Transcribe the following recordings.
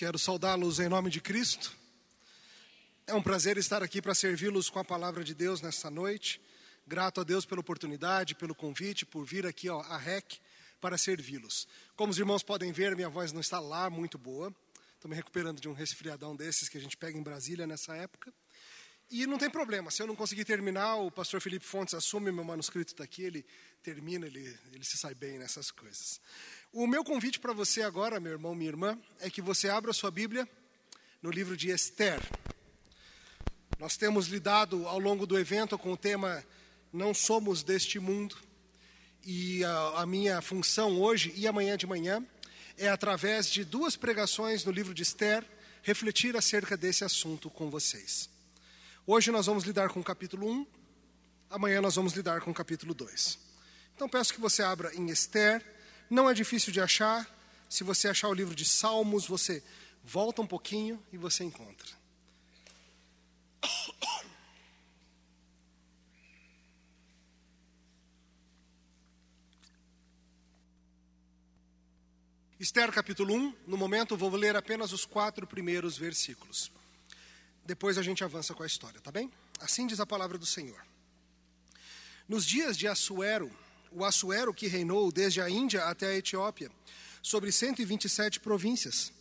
Quero saudá-los em nome de Cristo. É um prazer estar aqui para servi-los com a palavra de Deus nesta noite. Grato a Deus pela oportunidade, pelo convite, por vir aqui ó, à REC para servi-los. Como os irmãos podem ver, minha voz não está lá muito boa. Estou me recuperando de um resfriadão desses que a gente pega em Brasília nessa época. E não tem problema, se eu não conseguir terminar, o pastor Felipe Fontes assume, meu manuscrito está aqui, ele termina, ele, ele se sai bem nessas coisas. O meu convite para você agora, meu irmão, minha irmã, é que você abra sua Bíblia no livro de Esther. Nós temos lidado ao longo do evento com o tema Não Somos Deste Mundo. E a, a minha função hoje e amanhã de manhã é, através de duas pregações no livro de Esther, refletir acerca desse assunto com vocês. Hoje nós vamos lidar com o capítulo 1, amanhã nós vamos lidar com o capítulo 2. Então peço que você abra em Esther não é difícil de achar. Se você achar o livro de Salmos, você volta um pouquinho e você encontra. Esther capítulo 1, no momento vou ler apenas os quatro primeiros versículos. Depois a gente avança com a história, tá bem? Assim diz a palavra do Senhor. Nos dias de Assuero, o Assuero que reinou desde a Índia até a Etiópia, sobre 127 províncias.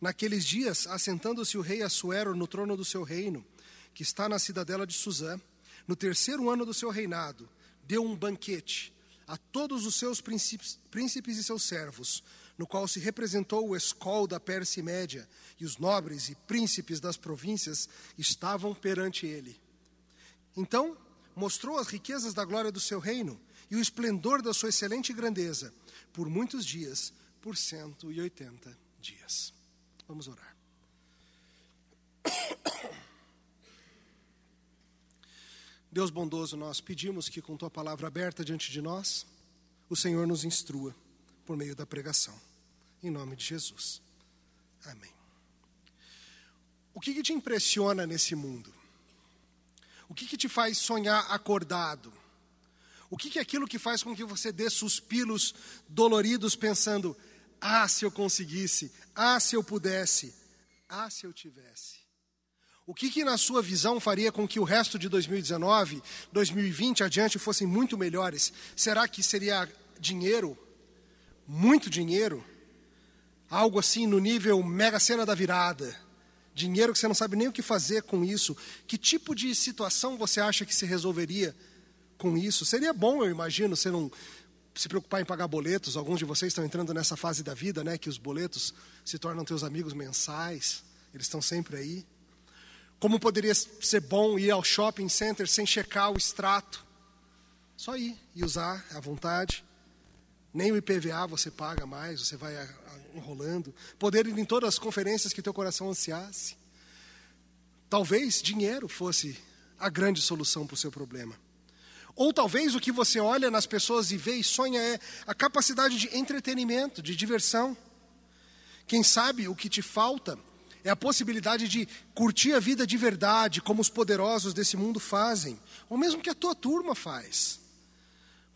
Naqueles dias, assentando-se o rei Assuero no trono do seu reino, que está na cidadela de Suzã, no terceiro ano do seu reinado, deu um banquete a todos os seus príncipes, príncipes e seus servos, no qual se representou o escol da Pérsia Média, e os nobres e príncipes das províncias estavam perante ele. Então, mostrou as riquezas da glória do seu reino e o esplendor da sua excelente grandeza por muitos dias, por 180 dias. Vamos orar. Deus bondoso, nós pedimos que com tua palavra aberta diante de nós, o Senhor nos instrua por meio da pregação. Em nome de Jesus. Amém. O que, que te impressiona nesse mundo? O que, que te faz sonhar acordado? O que é aquilo que faz com que você dê suspiros doloridos pensando: ah, se eu conseguisse, ah, se eu pudesse, ah, se eu tivesse? O que, que na sua visão faria com que o resto de 2019, 2020 adiante fossem muito melhores? Será que seria dinheiro? Muito dinheiro? Algo assim no nível mega cena da virada? Dinheiro que você não sabe nem o que fazer com isso? Que tipo de situação você acha que se resolveria com isso. Seria bom, eu imagino, você não se preocupar em pagar boletos. Alguns de vocês estão entrando nessa fase da vida, né, que os boletos se tornam teus amigos mensais. Eles estão sempre aí. Como poderia ser bom ir ao shopping center sem checar o extrato? Só ir e usar à vontade. Nem o IPVA você paga mais, você vai enrolando. Poder ir em todas as conferências que teu coração ansiasse. Talvez dinheiro fosse a grande solução para o seu problema. Ou talvez o que você olha nas pessoas e vê e sonha é a capacidade de entretenimento, de diversão. Quem sabe o que te falta é a possibilidade de curtir a vida de verdade, como os poderosos desse mundo fazem, ou mesmo que a tua turma faz.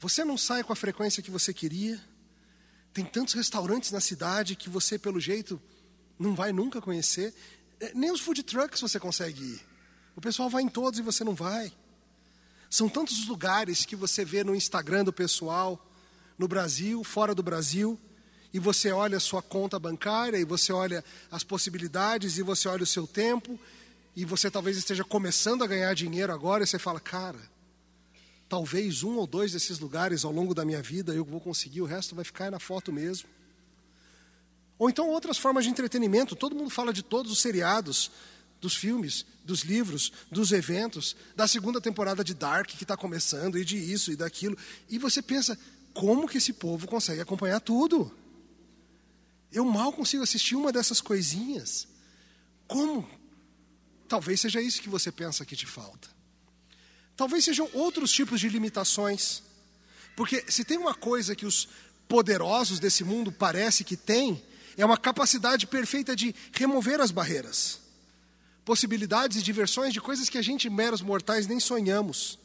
Você não sai com a frequência que você queria. Tem tantos restaurantes na cidade que você, pelo jeito, não vai nunca conhecer. É, nem os food trucks você consegue ir. O pessoal vai em todos e você não vai. São tantos os lugares que você vê no Instagram do pessoal, no Brasil, fora do Brasil, e você olha a sua conta bancária, e você olha as possibilidades, e você olha o seu tempo, e você talvez esteja começando a ganhar dinheiro agora, e você fala, cara, talvez um ou dois desses lugares ao longo da minha vida eu vou conseguir, o resto vai ficar na foto mesmo. Ou então outras formas de entretenimento, todo mundo fala de todos os seriados, dos filmes, dos livros, dos eventos, da segunda temporada de Dark que está começando, e de isso e daquilo. E você pensa, como que esse povo consegue acompanhar tudo? Eu mal consigo assistir uma dessas coisinhas. Como? Talvez seja isso que você pensa que te falta. Talvez sejam outros tipos de limitações. Porque se tem uma coisa que os poderosos desse mundo parece que têm, é uma capacidade perfeita de remover as barreiras possibilidades e diversões de coisas que a gente, meros mortais, nem sonhamos.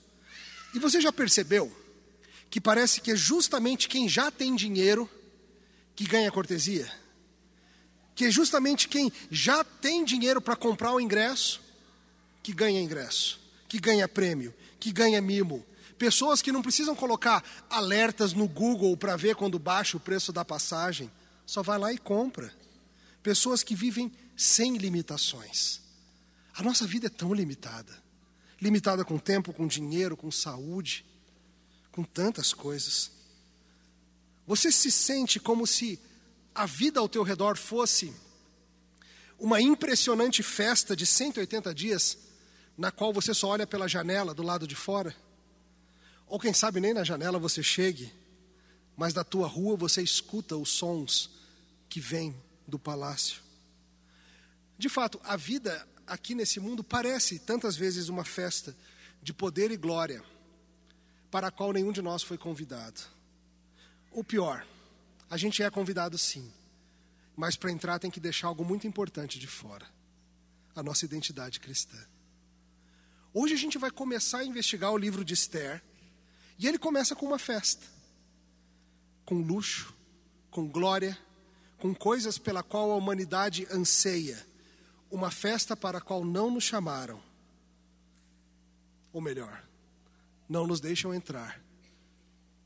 E você já percebeu que parece que é justamente quem já tem dinheiro que ganha cortesia? que é justamente quem já tem dinheiro para comprar o ingresso, que ganha ingresso, que ganha prêmio, que ganha mimo. Pessoas que não precisam colocar alertas no Google para ver quando baixa o preço da passagem, só vai lá e compra. Pessoas que vivem sem limitações. A nossa vida é tão limitada limitada com tempo, com dinheiro, com saúde, com tantas coisas. Você se sente como se a vida ao teu redor fosse uma impressionante festa de 180 dias, na qual você só olha pela janela do lado de fora? Ou quem sabe nem na janela você chegue, mas da tua rua você escuta os sons que vêm do palácio. De fato, a vida aqui nesse mundo parece tantas vezes uma festa de poder e glória, para a qual nenhum de nós foi convidado. Ou pior, a gente é convidado sim, mas para entrar tem que deixar algo muito importante de fora: a nossa identidade cristã. Hoje a gente vai começar a investigar o livro de Esther, e ele começa com uma festa, com luxo, com glória, com coisas pela qual a humanidade anseia, uma festa para a qual não nos chamaram, ou melhor, não nos deixam entrar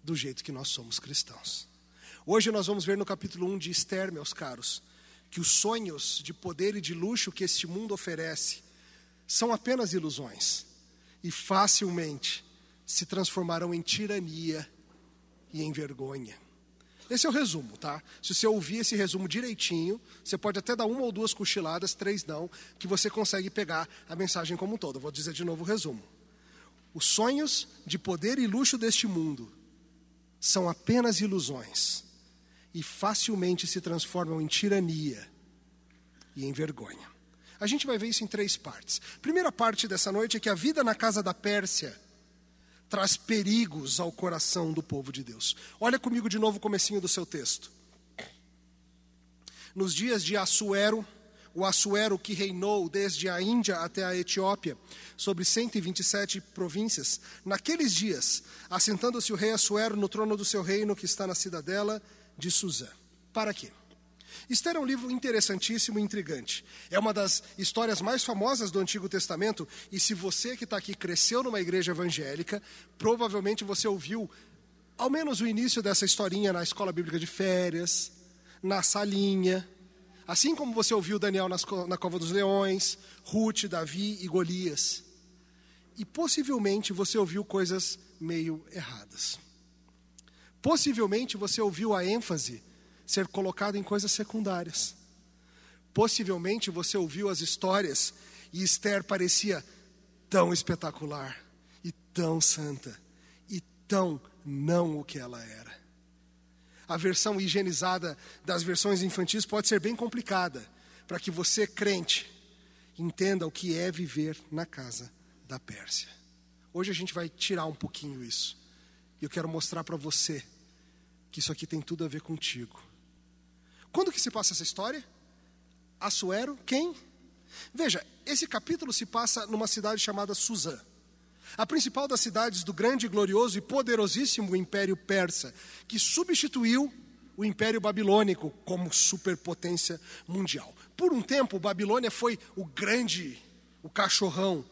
do jeito que nós somos cristãos. Hoje nós vamos ver no capítulo 1 de Esther, meus caros, que os sonhos de poder e de luxo que este mundo oferece são apenas ilusões e facilmente se transformarão em tirania e em vergonha. Esse é o resumo, tá? Se você ouvir esse resumo direitinho, você pode até dar uma ou duas cochiladas, três não, que você consegue pegar a mensagem como um todo. vou dizer de novo o resumo. Os sonhos de poder e luxo deste mundo são apenas ilusões e facilmente se transformam em tirania e em vergonha. A gente vai ver isso em três partes. Primeira parte dessa noite é que a vida na casa da Pérsia traz perigos ao coração do povo de Deus. Olha comigo de novo o comecinho do seu texto. Nos dias de Assuero, o Assuero que reinou desde a Índia até a Etiópia, sobre 127 províncias, naqueles dias, assentando-se o rei Assuero no trono do seu reino que está na cidadela de Suzã. Para quê? Esther é um livro interessantíssimo e intrigante. É uma das histórias mais famosas do Antigo Testamento, e se você que está aqui cresceu numa igreja evangélica, provavelmente você ouviu ao menos o início dessa historinha na escola bíblica de férias, na salinha, assim como você ouviu Daniel na cova dos leões, Ruth, Davi e Golias. E possivelmente você ouviu coisas meio erradas. Possivelmente você ouviu a ênfase ser colocado em coisas secundárias. Possivelmente você ouviu as histórias e Esther parecia tão espetacular e tão santa e tão não o que ela era. A versão higienizada das versões infantis pode ser bem complicada, para que você, crente, entenda o que é viver na casa da Pérsia. Hoje a gente vai tirar um pouquinho isso. E eu quero mostrar para você que isso aqui tem tudo a ver contigo. Quando que se passa essa história? Assuero, quem? Veja, esse capítulo se passa numa cidade chamada Suzã. A principal das cidades do grande, glorioso e poderosíssimo Império Persa, que substituiu o Império Babilônico como superpotência mundial. Por um tempo, Babilônia foi o grande, o cachorrão,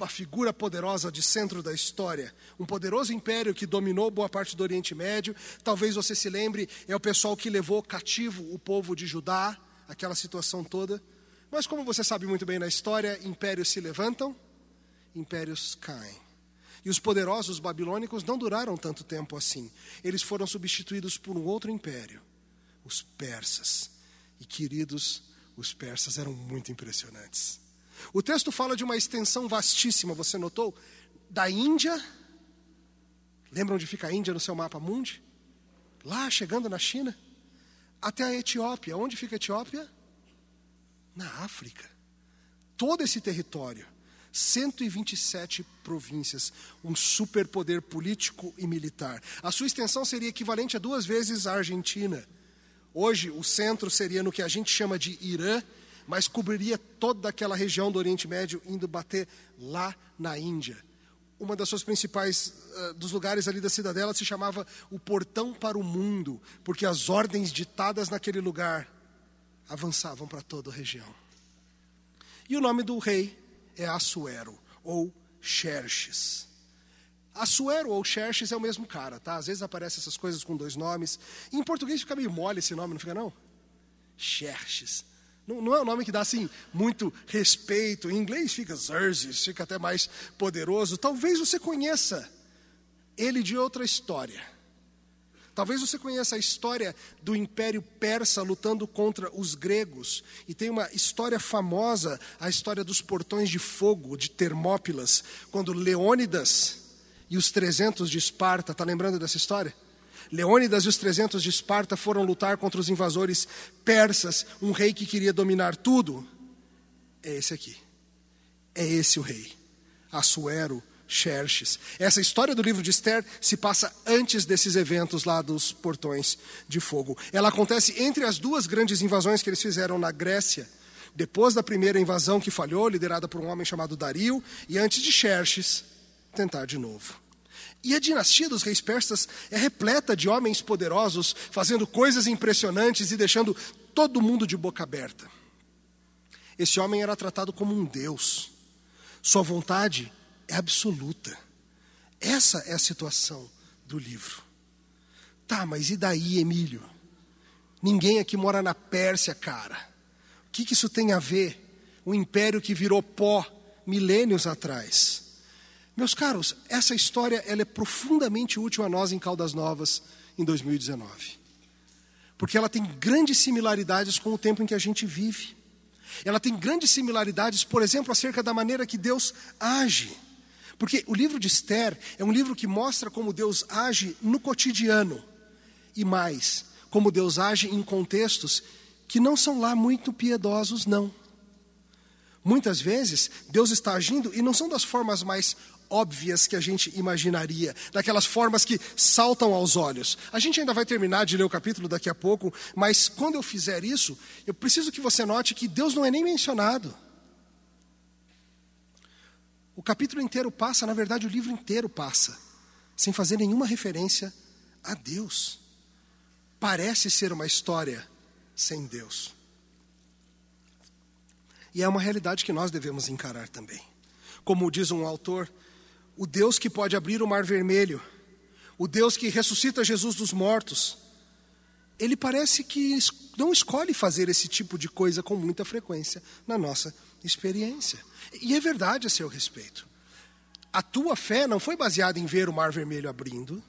a figura poderosa de centro da história, um poderoso império que dominou boa parte do Oriente Médio. Talvez você se lembre, é o pessoal que levou cativo o povo de Judá, aquela situação toda. Mas como você sabe muito bem na história, impérios se levantam, impérios caem. E os poderosos babilônicos não duraram tanto tempo assim. Eles foram substituídos por um outro império, os persas. E queridos, os persas eram muito impressionantes. O texto fala de uma extensão vastíssima, você notou? Da Índia, lembra onde fica a Índia no seu mapa mundi? Lá, chegando na China, até a Etiópia. Onde fica a Etiópia? Na África. Todo esse território, 127 províncias, um superpoder político e militar. A sua extensão seria equivalente a duas vezes a Argentina. Hoje, o centro seria no que a gente chama de Irã, mas cobriria toda aquela região do Oriente Médio, indo bater lá na Índia. Uma das suas principais uh, dos lugares ali da cidadela se chamava o Portão para o Mundo, porque as ordens ditadas naquele lugar avançavam para toda a região. E o nome do rei é Assuero, ou Xerxes. Assuero ou Xerxes é o mesmo cara, tá? Às vezes aparecem essas coisas com dois nomes. em português fica meio mole esse nome, não fica não? Xerxes. Não, não, é um nome que dá assim muito respeito. Em inglês fica Xerxes, fica até mais poderoso. Talvez você conheça ele de outra história. Talvez você conheça a história do Império Persa lutando contra os gregos. E tem uma história famosa, a história dos portões de fogo de Termópilas, quando Leônidas e os 300 de Esparta, está lembrando dessa história? Leônidas e os 300 de Esparta foram lutar contra os invasores persas, um rei que queria dominar tudo. É esse aqui. É esse o rei. Assuero Xerxes. Essa história do livro de Esther se passa antes desses eventos lá dos portões de fogo. Ela acontece entre as duas grandes invasões que eles fizeram na Grécia. Depois da primeira invasão que falhou, liderada por um homem chamado Dario, e antes de Xerxes tentar de novo. E a dinastia dos reis persas é repleta de homens poderosos, fazendo coisas impressionantes e deixando todo mundo de boca aberta. Esse homem era tratado como um deus. Sua vontade é absoluta. Essa é a situação do livro. Tá, mas e daí, Emílio? Ninguém aqui mora na Pérsia, cara. O que, que isso tem a ver? O império que virou pó milênios atrás. Meus caros, essa história ela é profundamente útil a nós em Caldas Novas em 2019. Porque ela tem grandes similaridades com o tempo em que a gente vive. Ela tem grandes similaridades, por exemplo, acerca da maneira que Deus age. Porque o livro de Esther é um livro que mostra como Deus age no cotidiano e mais, como Deus age em contextos que não são lá muito piedosos, não. Muitas vezes, Deus está agindo e não são das formas mais óbvias que a gente imaginaria, daquelas formas que saltam aos olhos. A gente ainda vai terminar de ler o capítulo daqui a pouco, mas quando eu fizer isso, eu preciso que você note que Deus não é nem mencionado. O capítulo inteiro passa, na verdade, o livro inteiro passa, sem fazer nenhuma referência a Deus. Parece ser uma história sem Deus. E é uma realidade que nós devemos encarar também. Como diz um autor, o Deus que pode abrir o mar vermelho, o Deus que ressuscita Jesus dos mortos, ele parece que não escolhe fazer esse tipo de coisa com muita frequência na nossa experiência. E é verdade a seu respeito. A tua fé não foi baseada em ver o mar vermelho abrindo.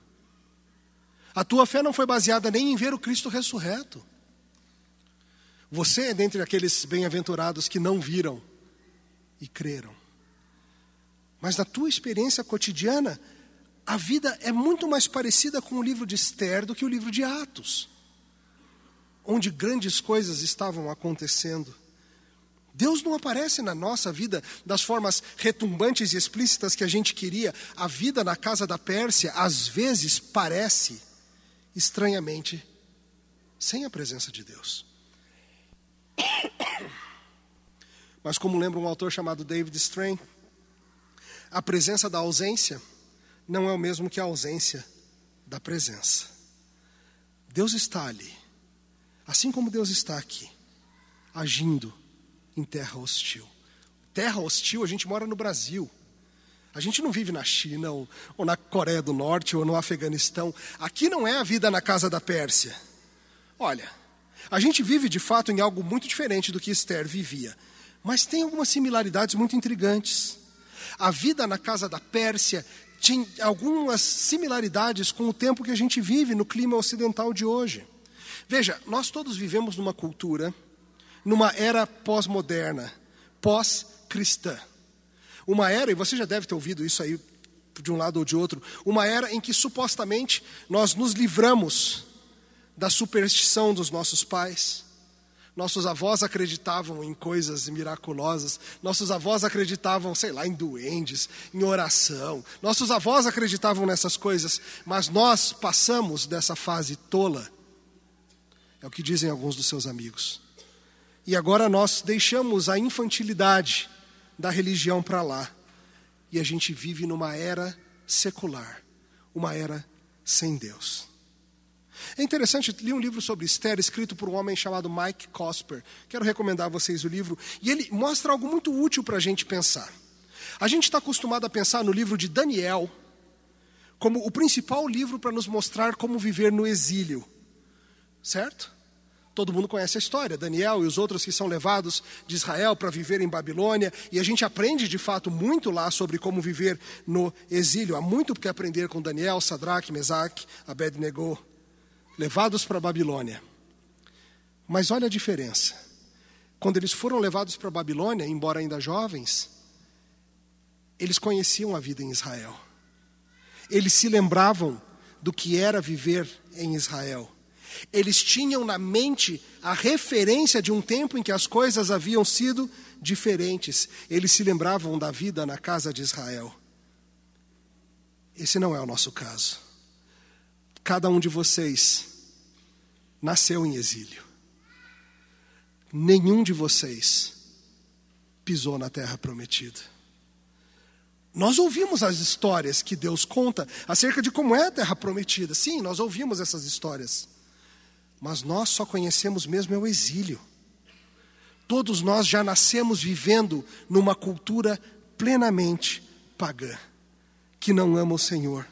A tua fé não foi baseada nem em ver o Cristo ressurreto. Você é dentre aqueles bem-aventurados que não viram e creram. Mas na tua experiência cotidiana, a vida é muito mais parecida com o livro de Esther do que o livro de Atos, onde grandes coisas estavam acontecendo Deus não aparece na nossa vida das formas retumbantes e explícitas que a gente queria. A vida na casa da Pérsia, às vezes, parece, estranhamente, sem a presença de Deus. Mas, como lembra um autor chamado David Strain, a presença da ausência não é o mesmo que a ausência da presença. Deus está ali, assim como Deus está aqui, agindo em terra hostil. Terra hostil, a gente mora no Brasil. A gente não vive na China, ou, ou, na Coreia do Norte, ou no Afeganistão. Aqui não é a vida na casa da Pérsia. Olha, a gente vive de fato em algo muito diferente do que Esther vivia. Mas tem algumas similaridades muito intrigantes. A vida na casa da Pérsia tinha algumas similaridades com o tempo que a gente vive no clima ocidental de hoje. Veja, nós todos vivemos numa cultura numa era pós-moderna, pós-cristã. Uma era, e você já deve ter ouvido isso aí de um lado ou de outro, uma era em que supostamente nós nos livramos da superstição dos nossos pais. Nossos avós acreditavam em coisas miraculosas. Nossos avós acreditavam, sei lá, em duendes, em oração. Nossos avós acreditavam nessas coisas, mas nós passamos dessa fase tola. É o que dizem alguns dos seus amigos. E agora nós deixamos a infantilidade da religião para lá. E a gente vive numa era secular, uma era sem Deus. É interessante, li um livro sobre Esther, escrito por um homem chamado Mike Cosper. Quero recomendar a vocês o livro. E ele mostra algo muito útil para a gente pensar. A gente está acostumado a pensar no livro de Daniel como o principal livro para nos mostrar como viver no exílio. Certo? Todo mundo conhece a história, Daniel e os outros que são levados de Israel para viver em Babilônia, e a gente aprende de fato muito lá sobre como viver no exílio. Há muito que aprender com Daniel, Sadraque, Mesaque, Abednego, levados para Babilônia. Mas olha a diferença. Quando eles foram levados para Babilônia, embora ainda jovens, eles conheciam a vida em Israel. Eles se lembravam do que era viver em Israel. Eles tinham na mente a referência de um tempo em que as coisas haviam sido diferentes. Eles se lembravam da vida na casa de Israel. Esse não é o nosso caso. Cada um de vocês nasceu em exílio. Nenhum de vocês pisou na terra prometida. Nós ouvimos as histórias que Deus conta acerca de como é a terra prometida. Sim, nós ouvimos essas histórias mas nós só conhecemos mesmo é o exílio. Todos nós já nascemos vivendo numa cultura plenamente pagã, que não ama o Senhor.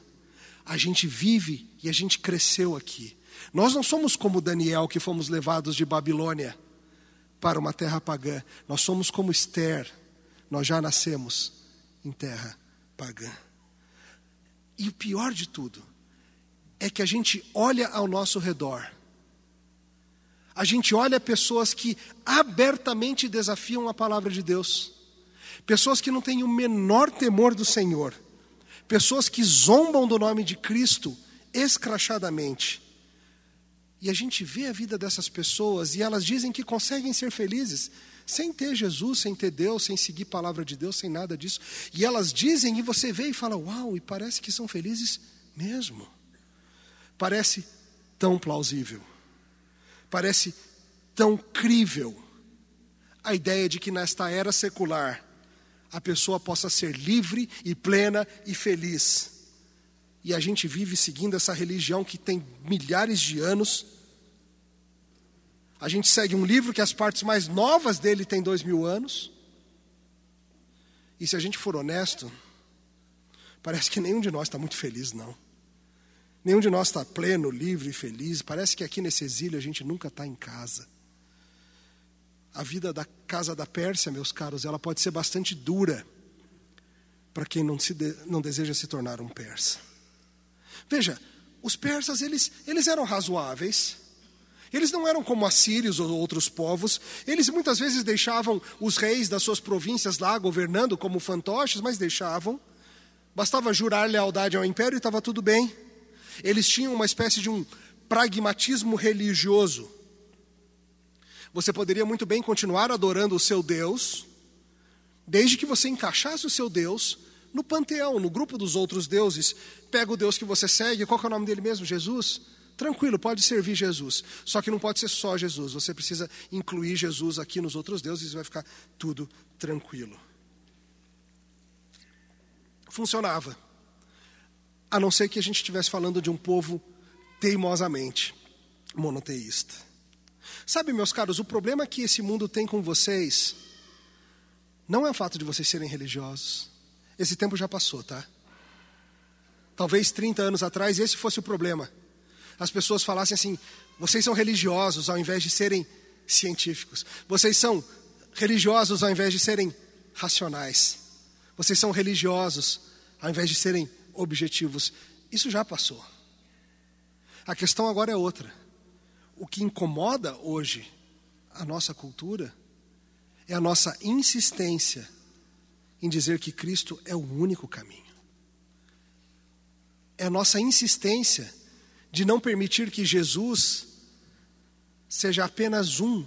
A gente vive e a gente cresceu aqui. Nós não somos como Daniel, que fomos levados de Babilônia para uma terra pagã. Nós somos como Esther, nós já nascemos em terra pagã. E o pior de tudo é que a gente olha ao nosso redor a gente olha pessoas que abertamente desafiam a palavra de Deus, pessoas que não têm o menor temor do Senhor, pessoas que zombam do nome de Cristo escrachadamente. E a gente vê a vida dessas pessoas e elas dizem que conseguem ser felizes sem ter Jesus, sem ter Deus, sem seguir a palavra de Deus, sem nada disso. E elas dizem e você vê e fala: "Uau, e parece que são felizes mesmo". Parece tão plausível. Parece tão crível a ideia de que nesta era secular a pessoa possa ser livre e plena e feliz. E a gente vive seguindo essa religião que tem milhares de anos. A gente segue um livro que as partes mais novas dele têm dois mil anos. E se a gente for honesto, parece que nenhum de nós está muito feliz, não. Nenhum de nós está pleno, livre e feliz. Parece que aqui nesse exílio a gente nunca está em casa. A vida da casa da Pérsia, meus caros, ela pode ser bastante dura para quem não, se de, não deseja se tornar um persa. Veja, os persas eles, eles eram razoáveis. Eles não eram como assírios ou outros povos. Eles muitas vezes deixavam os reis das suas províncias lá governando como fantoches, mas deixavam. Bastava jurar lealdade ao império e estava tudo bem. Eles tinham uma espécie de um pragmatismo religioso. Você poderia muito bem continuar adorando o seu Deus, desde que você encaixasse o seu Deus no panteão, no grupo dos outros deuses. Pega o Deus que você segue, qual é o nome dele mesmo? Jesus? Tranquilo, pode servir Jesus. Só que não pode ser só Jesus. Você precisa incluir Jesus aqui nos outros deuses e vai ficar tudo tranquilo. Funcionava a não ser que a gente estivesse falando de um povo teimosamente monoteísta. Sabe, meus caros, o problema que esse mundo tem com vocês não é o fato de vocês serem religiosos. Esse tempo já passou, tá? Talvez 30 anos atrás esse fosse o problema. As pessoas falassem assim: vocês são religiosos ao invés de serem científicos. Vocês são religiosos ao invés de serem racionais. Vocês são religiosos ao invés de serem objetivos. Isso já passou. A questão agora é outra. O que incomoda hoje a nossa cultura é a nossa insistência em dizer que Cristo é o único caminho. É a nossa insistência de não permitir que Jesus seja apenas um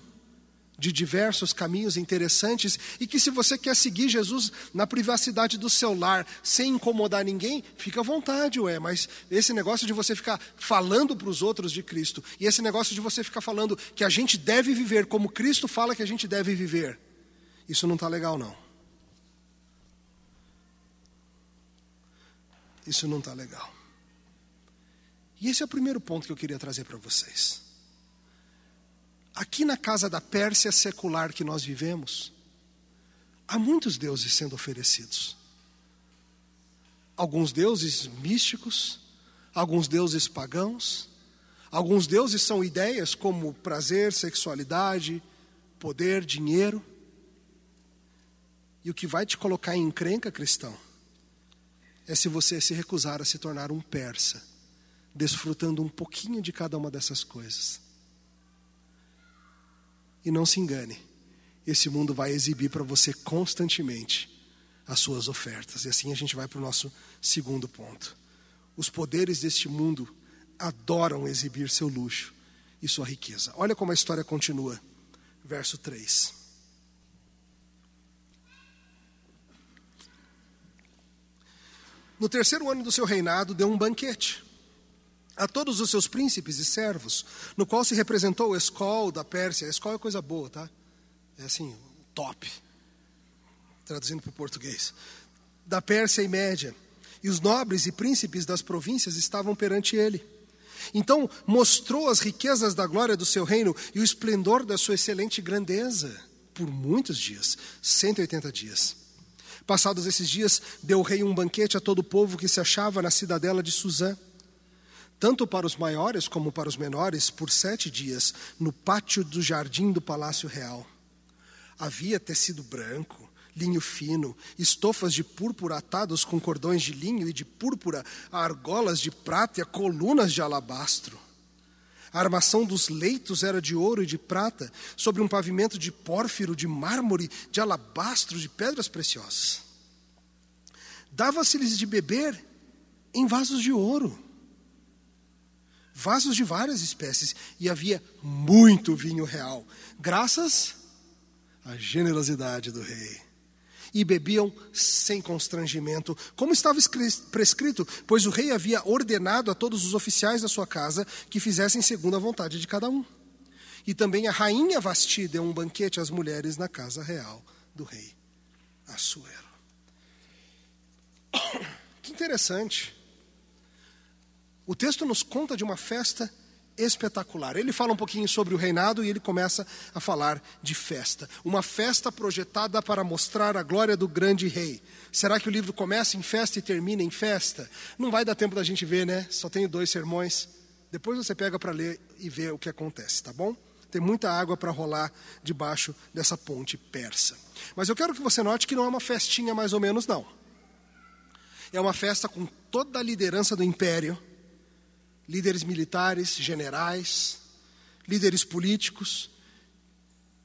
de diversos caminhos interessantes e que se você quer seguir Jesus na privacidade do seu lar, sem incomodar ninguém, fica à vontade, ué, mas esse negócio de você ficar falando para os outros de Cristo e esse negócio de você ficar falando que a gente deve viver como Cristo fala que a gente deve viver, isso não está legal não. Isso não está legal. E esse é o primeiro ponto que eu queria trazer para vocês. Aqui na casa da Pérsia secular que nós vivemos, há muitos deuses sendo oferecidos. Alguns deuses místicos, alguns deuses pagãos, alguns deuses são ideias como prazer, sexualidade, poder, dinheiro. E o que vai te colocar em encrenca, cristão, é se você se recusar a se tornar um persa, desfrutando um pouquinho de cada uma dessas coisas. E não se engane, esse mundo vai exibir para você constantemente as suas ofertas. E assim a gente vai para o nosso segundo ponto. Os poderes deste mundo adoram exibir seu luxo e sua riqueza. Olha como a história continua. Verso 3. No terceiro ano do seu reinado, deu um banquete a todos os seus príncipes e servos, no qual se representou o Escol da Pérsia. Escol é coisa boa, tá? É assim, top. Traduzindo para o português. Da Pérsia e Média. E os nobres e príncipes das províncias estavam perante ele. Então mostrou as riquezas da glória do seu reino e o esplendor da sua excelente grandeza por muitos dias 180 dias. Passados esses dias, deu o rei um banquete a todo o povo que se achava na cidadela de Suzã, tanto para os maiores como para os menores, por sete dias, no pátio do jardim do palácio real. Havia tecido branco, linho fino, estofas de púrpura atados com cordões de linho e de púrpura, argolas de prata e colunas de alabastro. A armação dos leitos era de ouro e de prata, sobre um pavimento de pórfiro, de mármore, de alabastro, de pedras preciosas. Dava-se-lhes de beber em vasos de ouro, vasos de várias espécies, e havia muito vinho real, graças à generosidade do rei e bebiam sem constrangimento, como estava prescrito, pois o rei havia ordenado a todos os oficiais da sua casa que fizessem segundo a vontade de cada um. E também a rainha Vasti deu um banquete às mulheres na casa real do rei Assuero. Que interessante. O texto nos conta de uma festa espetacular. Ele fala um pouquinho sobre o reinado e ele começa a falar de festa. Uma festa projetada para mostrar a glória do grande rei. Será que o livro começa em festa e termina em festa? Não vai dar tempo da gente ver, né? Só tenho dois sermões. Depois você pega para ler e ver o que acontece, tá bom? Tem muita água para rolar debaixo dessa ponte persa. Mas eu quero que você note que não é uma festinha mais ou menos, não. É uma festa com toda a liderança do império líderes militares, generais, líderes políticos,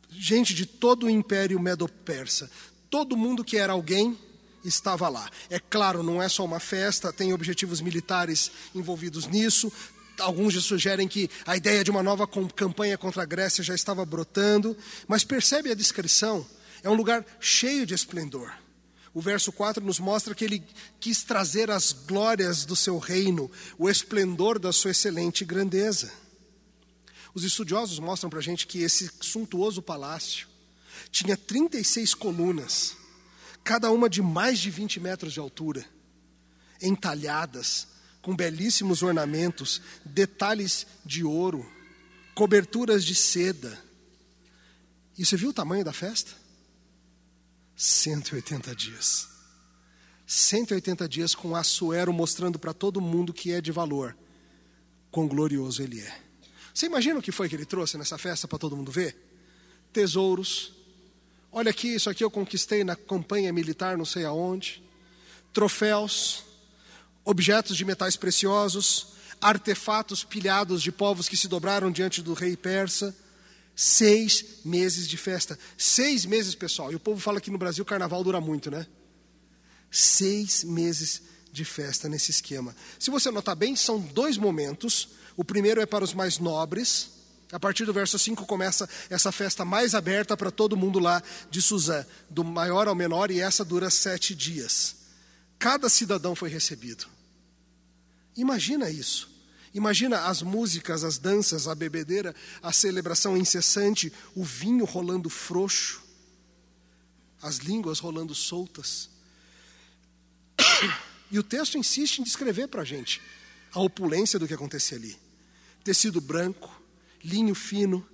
gente de todo o império medo-persa. Todo mundo que era alguém estava lá. É claro, não é só uma festa, tem objetivos militares envolvidos nisso. Alguns já sugerem que a ideia de uma nova campanha contra a Grécia já estava brotando, mas percebe a descrição? É um lugar cheio de esplendor. O verso 4 nos mostra que ele quis trazer as glórias do seu reino, o esplendor da sua excelente grandeza. Os estudiosos mostram para a gente que esse suntuoso palácio tinha 36 colunas, cada uma de mais de 20 metros de altura, entalhadas, com belíssimos ornamentos, detalhes de ouro, coberturas de seda. E você viu o tamanho da festa? 180 dias. 180 dias com Assuero mostrando para todo mundo que é de valor, quão glorioso ele é. Você imagina o que foi que ele trouxe nessa festa para todo mundo ver? Tesouros. Olha aqui, isso aqui eu conquistei na campanha militar, não sei aonde. Troféus, objetos de metais preciosos, artefatos pilhados de povos que se dobraram diante do rei persa Seis meses de festa. Seis meses, pessoal. E o povo fala que no Brasil o carnaval dura muito, né? Seis meses de festa nesse esquema. Se você notar bem, são dois momentos. O primeiro é para os mais nobres. A partir do verso 5 começa essa festa mais aberta para todo mundo lá de Suzã, do maior ao menor, e essa dura sete dias. Cada cidadão foi recebido. Imagina isso. Imagina as músicas, as danças, a bebedeira, a celebração incessante, o vinho rolando frouxo, as línguas rolando soltas. E o texto insiste em descrever para a gente a opulência do que acontecia ali. Tecido branco, linho fino,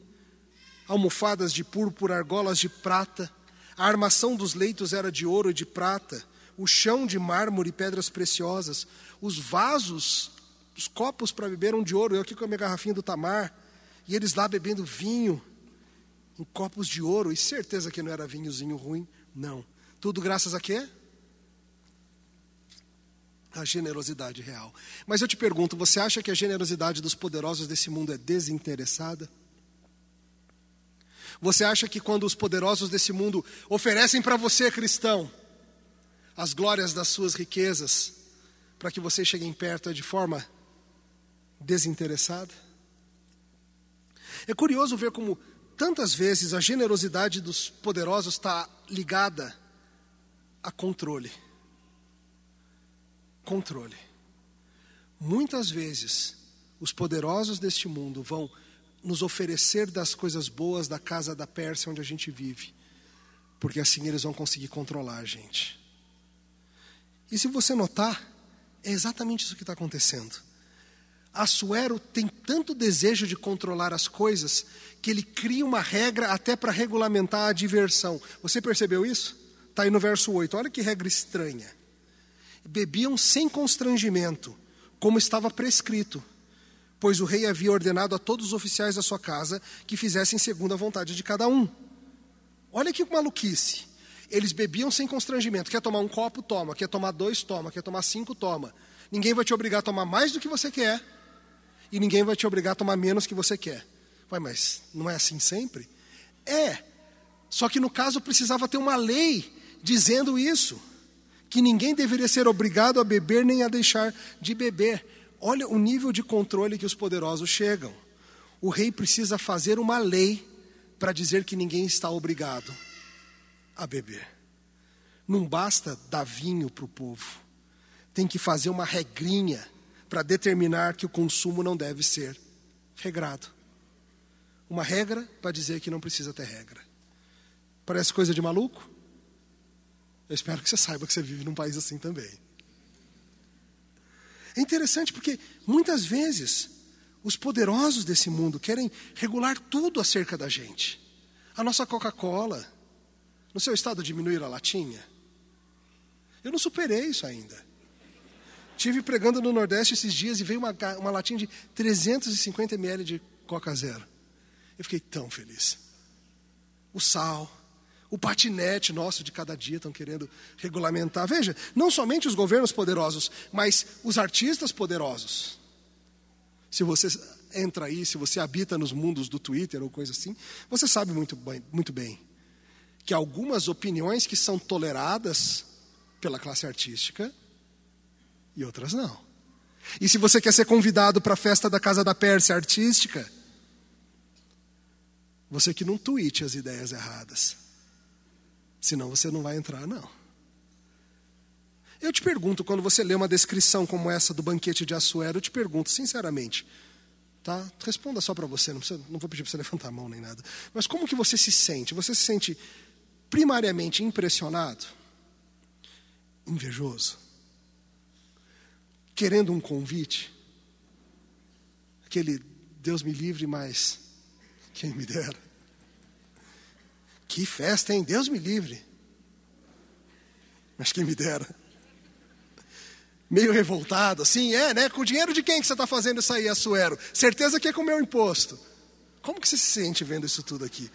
almofadas de púrpura, argolas de prata, a armação dos leitos era de ouro e de prata, o chão de mármore e pedras preciosas, os vasos, os copos para beber eram de ouro, eu aqui com a minha garrafinha do Tamar, e eles lá bebendo vinho, em copos de ouro, e certeza que não era vinhozinho ruim, não. Tudo graças a quê? A generosidade real. Mas eu te pergunto, você acha que a generosidade dos poderosos desse mundo é desinteressada? Você acha que quando os poderosos desse mundo oferecem para você, cristão, as glórias das suas riquezas, para que você chegue em perto é de forma desinteressada? É curioso ver como tantas vezes a generosidade dos poderosos está ligada a controle. Controle. Muitas vezes, os poderosos deste mundo vão nos oferecer das coisas boas da casa da Pérsia onde a gente vive, porque assim eles vão conseguir controlar a gente. E se você notar, é exatamente isso que está acontecendo. Assuero tem tanto desejo de controlar as coisas que ele cria uma regra até para regulamentar a diversão. Você percebeu isso? Está aí no verso 8. Olha que regra estranha. Bebiam sem constrangimento, como estava prescrito pois o rei havia ordenado a todos os oficiais da sua casa que fizessem segundo a vontade de cada um. Olha que maluquice. Eles bebiam sem constrangimento. Quer tomar um copo? Toma. Quer tomar dois? Toma. Quer tomar cinco? Toma. Ninguém vai te obrigar a tomar mais do que você quer. E ninguém vai te obrigar a tomar menos que você quer. Vai, mas não é assim sempre? É. Só que no caso precisava ter uma lei dizendo isso. Que ninguém deveria ser obrigado a beber nem a deixar de beber. Olha o nível de controle que os poderosos chegam. O rei precisa fazer uma lei para dizer que ninguém está obrigado a beber. Não basta dar vinho para o povo. Tem que fazer uma regrinha para determinar que o consumo não deve ser regrado. Uma regra para dizer que não precisa ter regra. Parece coisa de maluco? Eu espero que você saiba que você vive num país assim também. É interessante porque muitas vezes os poderosos desse mundo querem regular tudo acerca da gente. A nossa Coca-Cola, no seu estado diminuir a latinha? Eu não superei isso ainda. Tive pregando no Nordeste esses dias e veio uma, uma latinha de 350 ml de Coca Zero. Eu fiquei tão feliz. O sal, o patinete nosso de cada dia estão querendo regulamentar. Veja, não somente os governos poderosos, mas os artistas poderosos. Se você entra aí, se você habita nos mundos do Twitter ou coisa assim, você sabe muito bem, muito bem que algumas opiniões que são toleradas pela classe artística e outras não. E se você quer ser convidado para a festa da Casa da Pérsia artística, você que não tweete as ideias erradas. Senão você não vai entrar, não. Eu te pergunto, quando você lê uma descrição como essa do banquete de Assuero, eu te pergunto sinceramente, tá? Responda só para você, não, precisa, não vou pedir para você levantar a mão nem nada. Mas como que você se sente? Você se sente primariamente impressionado? Invejoso? Querendo um convite? Aquele Deus me livre, mas quem me dera. Que festa, hein? Deus me livre. Mas quem me dera. Meio revoltado, assim, é, né? Com o dinheiro de quem que você está fazendo isso aí, Assuero? Certeza que é com o meu imposto. Como que você se sente vendo isso tudo aqui?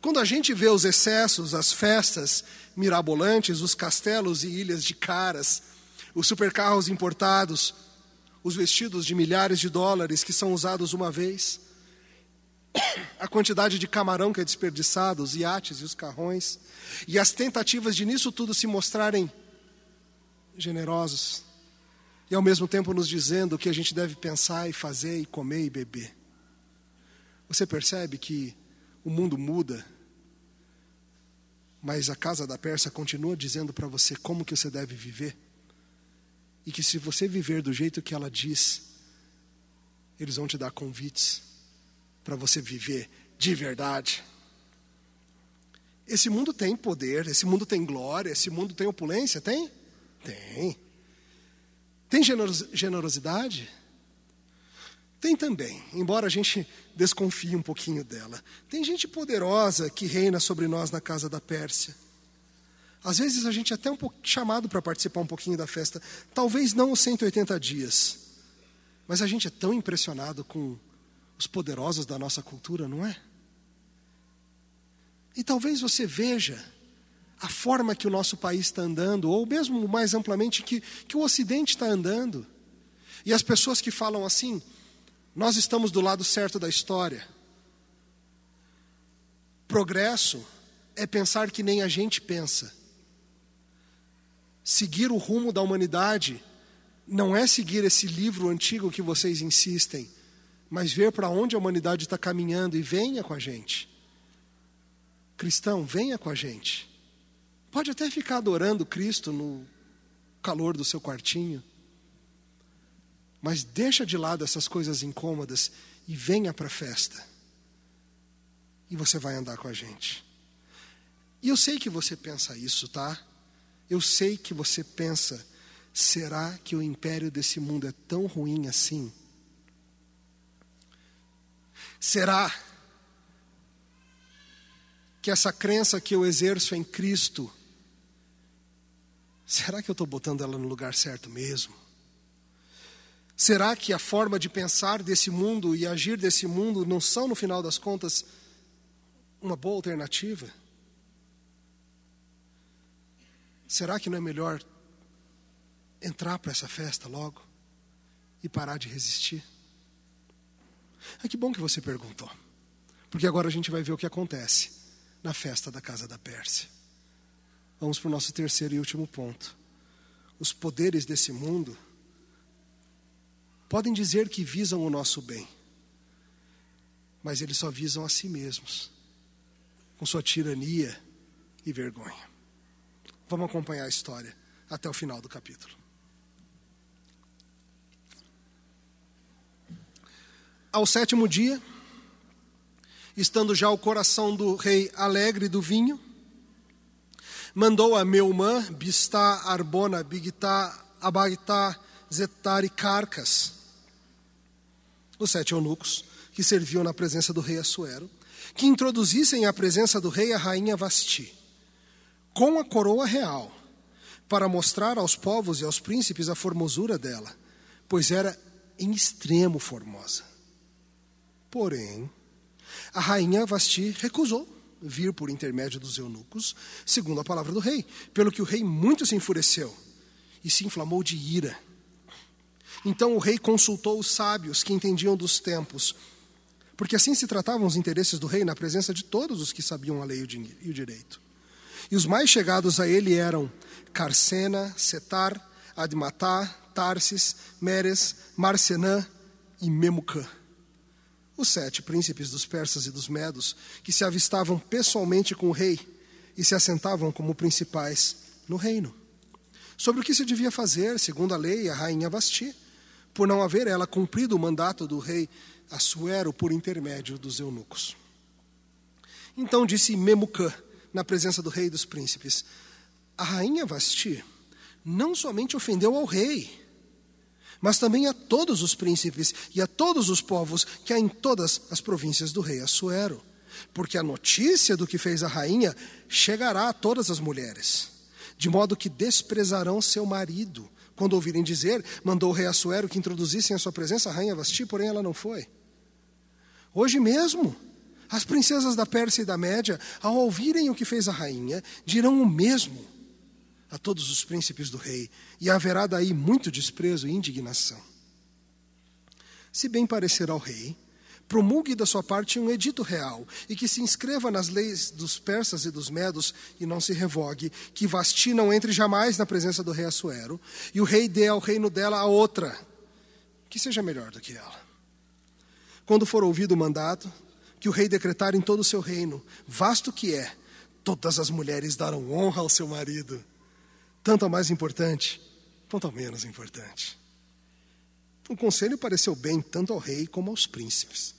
Quando a gente vê os excessos, as festas mirabolantes, os castelos e ilhas de caras, os supercarros importados, os vestidos de milhares de dólares que são usados uma vez, a quantidade de camarão que é desperdiçado, os iates e os carrões, e as tentativas de nisso tudo se mostrarem generosos, e ao mesmo tempo nos dizendo o que a gente deve pensar e fazer e comer e beber. Você percebe que o mundo muda, mas a casa da Pérsia continua dizendo para você como que você deve viver, e que se você viver do jeito que ela diz, eles vão te dar convites para você viver de verdade. Esse mundo tem poder, esse mundo tem glória, esse mundo tem opulência? Tem? Tem. Tem generosidade? Tem também, embora a gente desconfie um pouquinho dela, tem gente poderosa que reina sobre nós na casa da Pérsia. Às vezes a gente é até um pouco chamado para participar um pouquinho da festa, talvez não os 180 dias, mas a gente é tão impressionado com os poderosos da nossa cultura, não é? E talvez você veja a forma que o nosso país está andando, ou mesmo mais amplamente que, que o Ocidente está andando. E as pessoas que falam assim, nós estamos do lado certo da história. Progresso é pensar que nem a gente pensa. Seguir o rumo da humanidade não é seguir esse livro antigo que vocês insistem, mas ver para onde a humanidade está caminhando e venha com a gente. Cristão, venha com a gente. Pode até ficar adorando Cristo no calor do seu quartinho, mas deixa de lado essas coisas incômodas e venha para a festa. E você vai andar com a gente. E eu sei que você pensa isso, tá? Eu sei que você pensa, será que o império desse mundo é tão ruim assim? Será que essa crença que eu exerço em Cristo, será que eu estou botando ela no lugar certo mesmo? Será que a forma de pensar desse mundo e agir desse mundo não são, no final das contas, uma boa alternativa? Será que não é melhor entrar para essa festa logo e parar de resistir? Ah, que bom que você perguntou, porque agora a gente vai ver o que acontece na festa da casa da Pérsia. Vamos para o nosso terceiro e último ponto. Os poderes desse mundo podem dizer que visam o nosso bem, mas eles só visam a si mesmos, com sua tirania e vergonha. Vamos acompanhar a história até o final do capítulo. Ao sétimo dia, estando já o coração do rei alegre do vinho, mandou a Meumã, Bistá, Arbona, Bigtá, Abagtá, Zetar e Carcas, os sete eunucos que serviam na presença do rei Assuero, que introduzissem à presença do rei a rainha Vasti, com a coroa real, para mostrar aos povos e aos príncipes a formosura dela, pois era em extremo formosa. Porém, a rainha Vasti recusou vir por intermédio dos eunucos, segundo a palavra do rei, pelo que o rei muito se enfureceu e se inflamou de ira. Então o rei consultou os sábios que entendiam dos tempos, porque assim se tratavam os interesses do rei na presença de todos os que sabiam a lei e o direito. E os mais chegados a ele eram Carcena, Setar, Admatá, Tarsis, Meres, Marcenã e Memucã os sete príncipes dos persas e dos medos, que se avistavam pessoalmente com o rei e se assentavam como principais no reino. Sobre o que se devia fazer, segundo a lei, a rainha Vasti, por não haver ela cumprido o mandato do rei Assuero por intermédio dos eunucos. Então disse Memucã, na presença do rei e dos príncipes: A rainha Vasti não somente ofendeu ao rei, mas também a todos os príncipes e a todos os povos que há em todas as províncias do rei Assuero. Porque a notícia do que fez a rainha chegará a todas as mulheres, de modo que desprezarão seu marido. Quando ouvirem dizer, mandou o rei Assuero que introduzissem a sua presença a rainha Vasti, porém ela não foi. Hoje mesmo, as princesas da Pérsia e da Média, ao ouvirem o que fez a rainha, dirão o mesmo a todos os príncipes do rei, e haverá daí muito desprezo e indignação. Se bem parecer ao rei, promulgue da sua parte um edito real e que se inscreva nas leis dos persas e dos medos e não se revogue, que Vasti não entre jamais na presença do rei Assuero e o rei dê ao reino dela a outra, que seja melhor do que ela. Quando for ouvido o mandato, que o rei decretar em todo o seu reino, vasto que é, todas as mulheres darão honra ao seu marido tanto ao mais importante quanto ao menos importante. O conselho pareceu bem tanto ao rei como aos príncipes,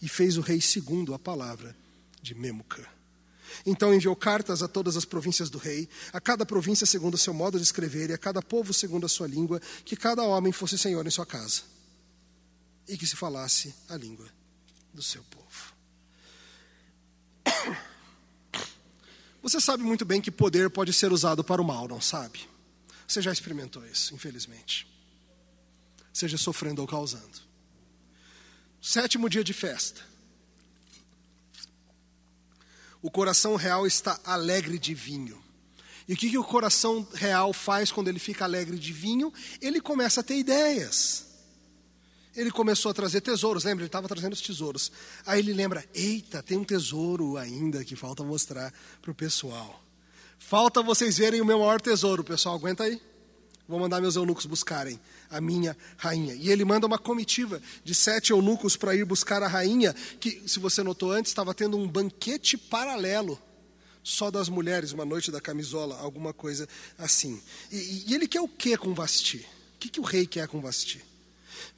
e fez o rei segundo a palavra de Memucã. Então enviou cartas a todas as províncias do rei, a cada província segundo o seu modo de escrever, e a cada povo segundo a sua língua, que cada homem fosse senhor em sua casa. e que se falasse a língua do seu povo. Você sabe muito bem que poder pode ser usado para o mal, não sabe? Você já experimentou isso, infelizmente. Seja sofrendo ou causando. Sétimo dia de festa. O coração real está alegre de vinho. E o que, que o coração real faz quando ele fica alegre de vinho? Ele começa a ter ideias. Ele começou a trazer tesouros, lembra? Ele estava trazendo os tesouros. Aí ele lembra: eita, tem um tesouro ainda que falta mostrar para o pessoal. Falta vocês verem o meu maior tesouro, pessoal. Aguenta aí. Vou mandar meus eunucos buscarem a minha rainha. E ele manda uma comitiva de sete eunucos para ir buscar a rainha, que, se você notou antes, estava tendo um banquete paralelo só das mulheres, uma noite da camisola, alguma coisa assim. E, e ele quer o que com Vasti? O que, que o rei quer com Vasti?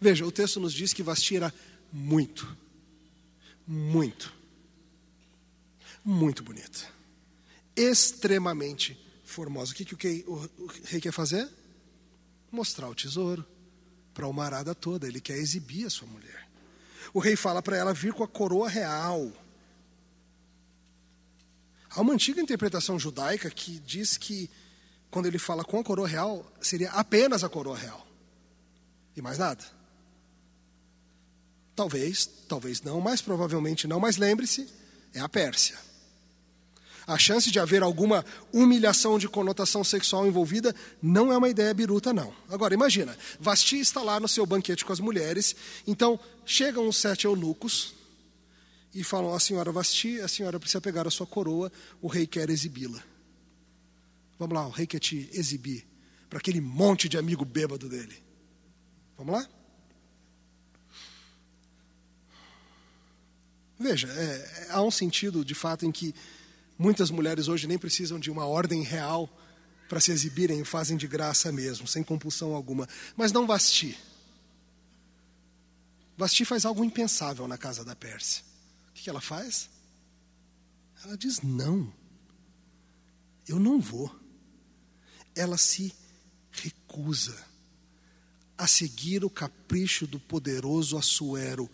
Veja, o texto nos diz que Vasti era muito, muito, muito bonita. Extremamente formosa. O que, que o, rei, quer fazer? Mostrar o tesouro para uma arada toda. Ele quer exibir a sua mulher. O rei fala para ela vir com a coroa real. Há uma antiga interpretação judaica que diz que, quando ele fala com a coroa real, seria apenas a coroa real. E mais nada. Talvez, talvez não, mas provavelmente não. Mas lembre-se, é a Pérsia. A chance de haver alguma humilhação de conotação sexual envolvida não é uma ideia biruta, não. Agora, imagina, Vasti está lá no seu banquete com as mulheres, então chegam os sete eunucos, e falam: A senhora Vasti, a senhora precisa pegar a sua coroa, o rei quer exibi-la. Vamos lá, o rei quer te exibir para aquele monte de amigo bêbado dele. Vamos lá? Veja, é, é, há um sentido de fato em que muitas mulheres hoje nem precisam de uma ordem real para se exibirem fazem de graça mesmo, sem compulsão alguma. Mas não Vasti. Vasti faz algo impensável na casa da Pérsia. O que ela faz? Ela diz: não, eu não vou. Ela se recusa a seguir o capricho do poderoso Assuero,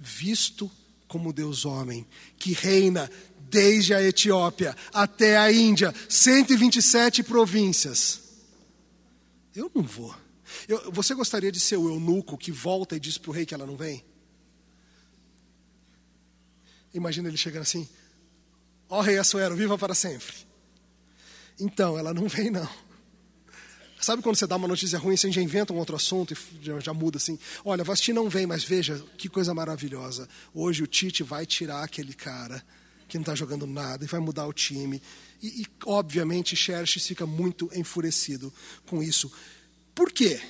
visto como Deus homem, que reina desde a Etiópia até a Índia, 127 províncias. Eu não vou. Eu, você gostaria de ser o eunuco que volta e diz para o rei que ela não vem? Imagina ele chegando assim: Ó oh, rei Assuero, viva para sempre. Então, ela não vem, não. Sabe quando você dá uma notícia ruim, você já inventa um outro assunto e já, já muda assim? Olha, Vasti não vem, mas veja que coisa maravilhosa. Hoje o Tite vai tirar aquele cara que não está jogando nada e vai mudar o time. E, e obviamente, Xerxes fica muito enfurecido com isso. Por quê?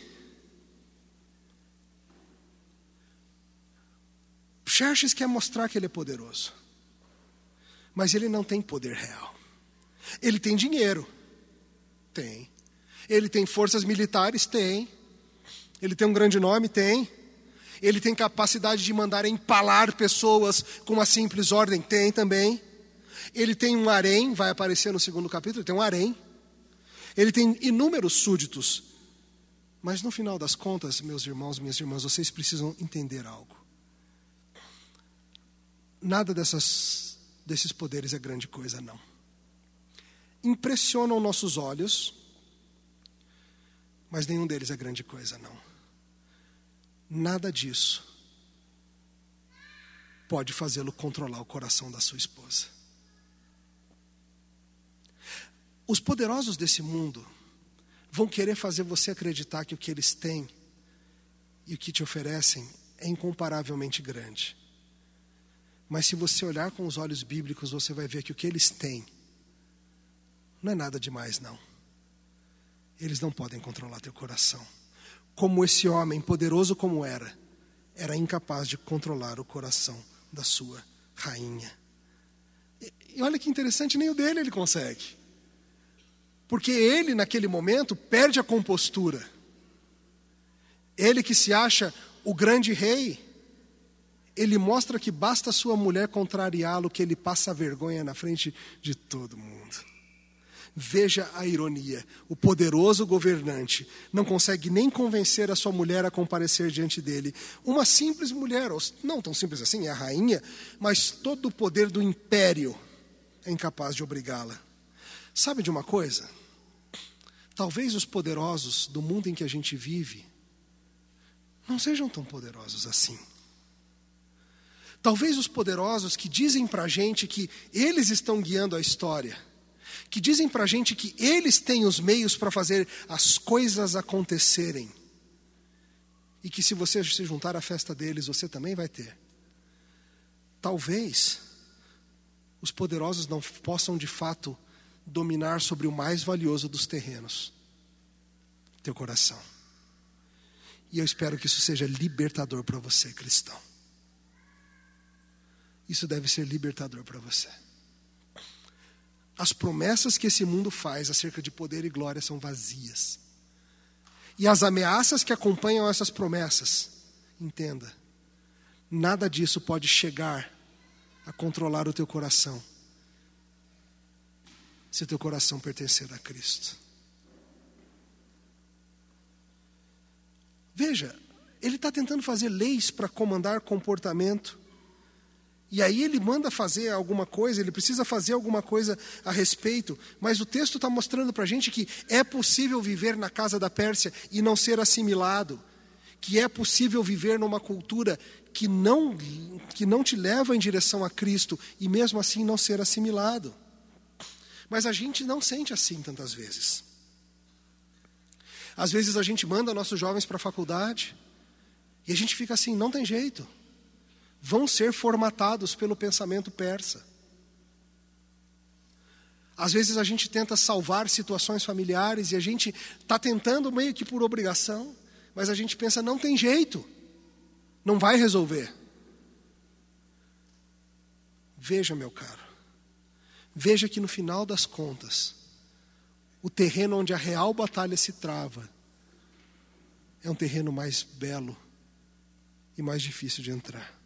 Xerxes quer mostrar que ele é poderoso. Mas ele não tem poder real. Ele tem dinheiro. Tem. Ele tem forças militares? Tem. Ele tem um grande nome? Tem. Ele tem capacidade de mandar empalar pessoas com uma simples ordem? Tem também. Ele tem um harém, vai aparecer no segundo capítulo, ele tem um harém. Ele tem inúmeros súditos. Mas no final das contas, meus irmãos, minhas irmãs, vocês precisam entender algo. Nada dessas, desses poderes é grande coisa, não. Impressionam nossos olhos, mas nenhum deles é grande coisa, não. Nada disso pode fazê-lo controlar o coração da sua esposa. Os poderosos desse mundo vão querer fazer você acreditar que o que eles têm e o que te oferecem é incomparavelmente grande. Mas se você olhar com os olhos bíblicos, você vai ver que o que eles têm não é nada demais, não. Eles não podem controlar teu coração. Como esse homem, poderoso como era, era incapaz de controlar o coração da sua rainha. E, olha que interessante, nem o dele ele consegue. Porque ele, naquele momento, perde a compostura. Ele que se acha o grande rei, ele mostra que basta sua mulher contrariá-lo que ele passa vergonha na frente de todo mundo. Veja a ironia. O poderoso governante não consegue nem convencer a sua mulher a comparecer diante dele. Uma simples mulher, não tão simples assim, é a rainha, mas todo o poder do império é incapaz de obrigá-la. Sabe de uma coisa? Talvez os poderosos do mundo em que a gente vive não sejam tão poderosos assim. Talvez os poderosos que dizem para a gente que eles estão guiando a história, que dizem para a gente que eles têm os meios para fazer as coisas acontecerem, e que se você se juntar à festa deles, você também vai ter. Talvez os poderosos não possam de fato dominar sobre o mais valioso dos terrenos, teu coração. E eu espero que isso seja libertador para você, cristão. Isso deve ser libertador para você. As promessas que esse mundo faz acerca de poder e glória são vazias. E as ameaças que acompanham essas promessas, entenda, nada disso pode chegar a controlar o teu coração, se o teu coração pertencer a Cristo. Veja, ele está tentando fazer leis para comandar comportamento e aí ele manda fazer alguma coisa, ele precisa fazer alguma coisa a respeito, mas o texto está mostrando para a gente que é possível viver na casa da Pérsia e não ser assimilado, que é possível viver numa cultura que não, que não te leva em direção a Cristo e mesmo assim não ser assimilado. Mas a gente não sente assim tantas vezes. Às vezes a gente manda nossos jovens para a faculdade e a gente fica assim, não tem jeito vão ser formatados pelo pensamento persa. Às vezes a gente tenta salvar situações familiares e a gente está tentando meio que por obrigação, mas a gente pensa, não tem jeito, não vai resolver. Veja, meu caro, veja que no final das contas, o terreno onde a real batalha se trava é um terreno mais belo e mais difícil de entrar.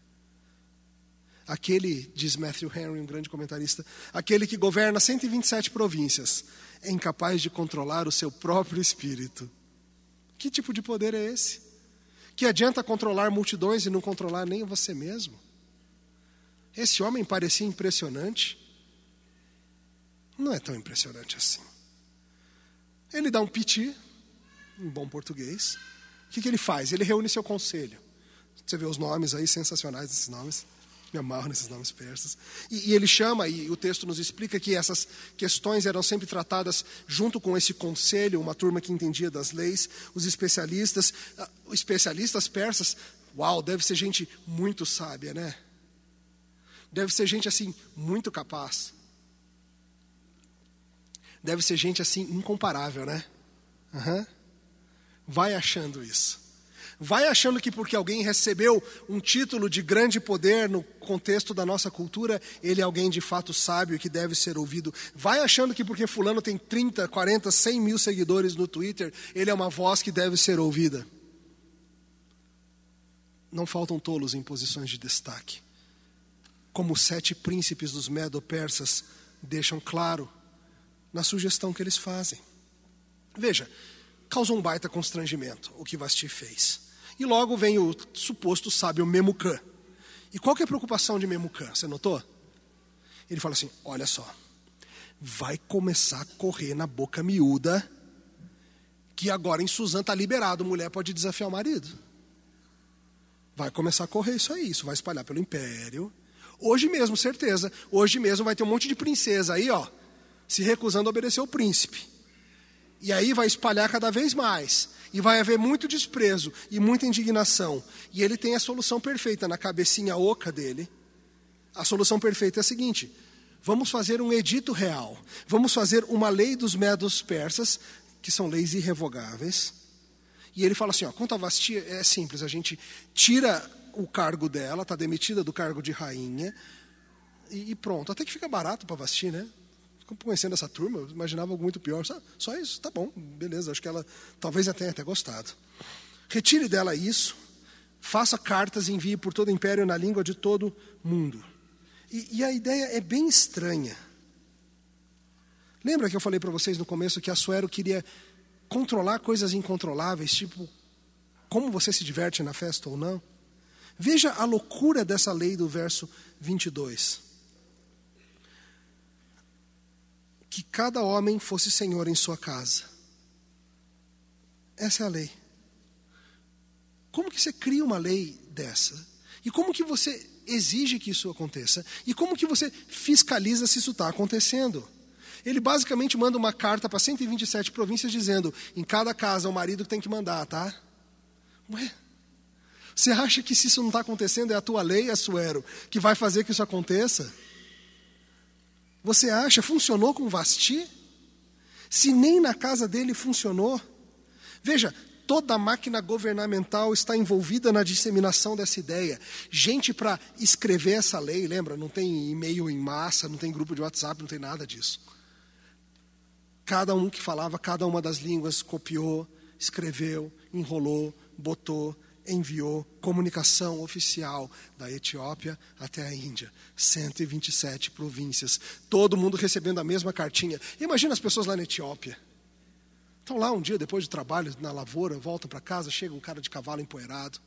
Aquele, diz Matthew Henry, um grande comentarista, aquele que governa 127 províncias, é incapaz de controlar o seu próprio espírito. Que tipo de poder é esse? Que adianta controlar multidões e não controlar nem você mesmo? Esse homem parecia impressionante. Não é tão impressionante assim. Ele dá um piti, em bom português. O que, que ele faz? Ele reúne seu conselho. Você vê os nomes aí, sensacionais esses nomes me amarro nesses nomes persas. E, e, ele chama, e o texto nos explica que essas questões eram sempre tratadas junto com esse conselho, uma turma que entendia das leis, os especialistas, uh, especialistas persas, uau, deve ser gente muito sábia, né? Deve ser gente assim, muito capaz. Deve ser gente assim, incomparável, né? Uhum. Vai achando isso. Vai achando que porque alguém recebeu um título de grande poder no contexto da nossa cultura, ele é alguém de fato sábio que deve ser ouvido. Vai achando que porque Fulano tem 30, 40, 100 mil seguidores no Twitter, ele é uma voz que deve ser ouvida. Não faltam tolos em posições de destaque. Como os sete príncipes dos Medo-Persas deixam claro na sugestão que eles fazem. Veja, causou um baita constrangimento o que Vasti fez. E logo vem o suposto sábio Memucan. E qual que é a preocupação de Memucan? Você notou? Ele fala assim: olha só, vai começar a correr na boca miúda que agora em Suzã está liberado, mulher pode desafiar o marido. Vai começar a correr isso aí, isso vai espalhar pelo império. Hoje mesmo, certeza, hoje mesmo vai ter um monte de princesa aí, ó, se recusando a obedecer ao príncipe. E aí vai espalhar cada vez mais. E vai haver muito desprezo e muita indignação. E ele tem a solução perfeita na cabecinha oca dele. A solução perfeita é a seguinte: vamos fazer um edito real. Vamos fazer uma lei dos medos persas, que são leis irrevogáveis. E ele fala assim: ó, quanto a Vasti, é simples, a gente tira o cargo dela, está demitida do cargo de rainha, e, pronto. Até que fica barato para Vasti, né? Conhecendo essa turma, eu imaginava algo muito pior. Só, só isso, tá bom, beleza. Acho que ela talvez até tenha até gostado. Retire dela isso, faça cartas e envie por todo o império na língua de todo mundo. E, e a ideia é bem estranha. Lembra que eu falei para vocês no começo que Assuero queria controlar coisas incontroláveis, tipo como você se diverte na festa ou não? Veja a loucura dessa lei do verso 22. Que cada homem fosse senhor em sua casa. Essa é a lei. Como que você cria uma lei dessa? E como que você exige que isso aconteça? E como que você fiscaliza se isso está acontecendo? Ele basicamente manda uma carta para 127 províncias dizendo: em cada casa o marido tem que mandar, tá? Ué, você acha que se isso não está acontecendo é a tua lei, Assuero, que vai fazer que isso aconteça? Você acha, funcionou com Vasti? Se nem na casa dele funcionou. Veja, toda a máquina governamental está envolvida na disseminação dessa ideia. Gente para escrever essa lei, lembra? Não tem e-mail em massa, não tem grupo de WhatsApp, não tem nada disso. Cada um que falava cada uma das línguas copiou, escreveu, enrolou, botou, enviou comunicação oficial da Etiópia até a Índia. 127 províncias, todo mundo recebendo a mesma cartinha. Imagina as pessoas lá na Etiópia. Estão lá um dia depois do trabalho, na lavoura, voltam para casa, chega um cara de cavalo empoeirado.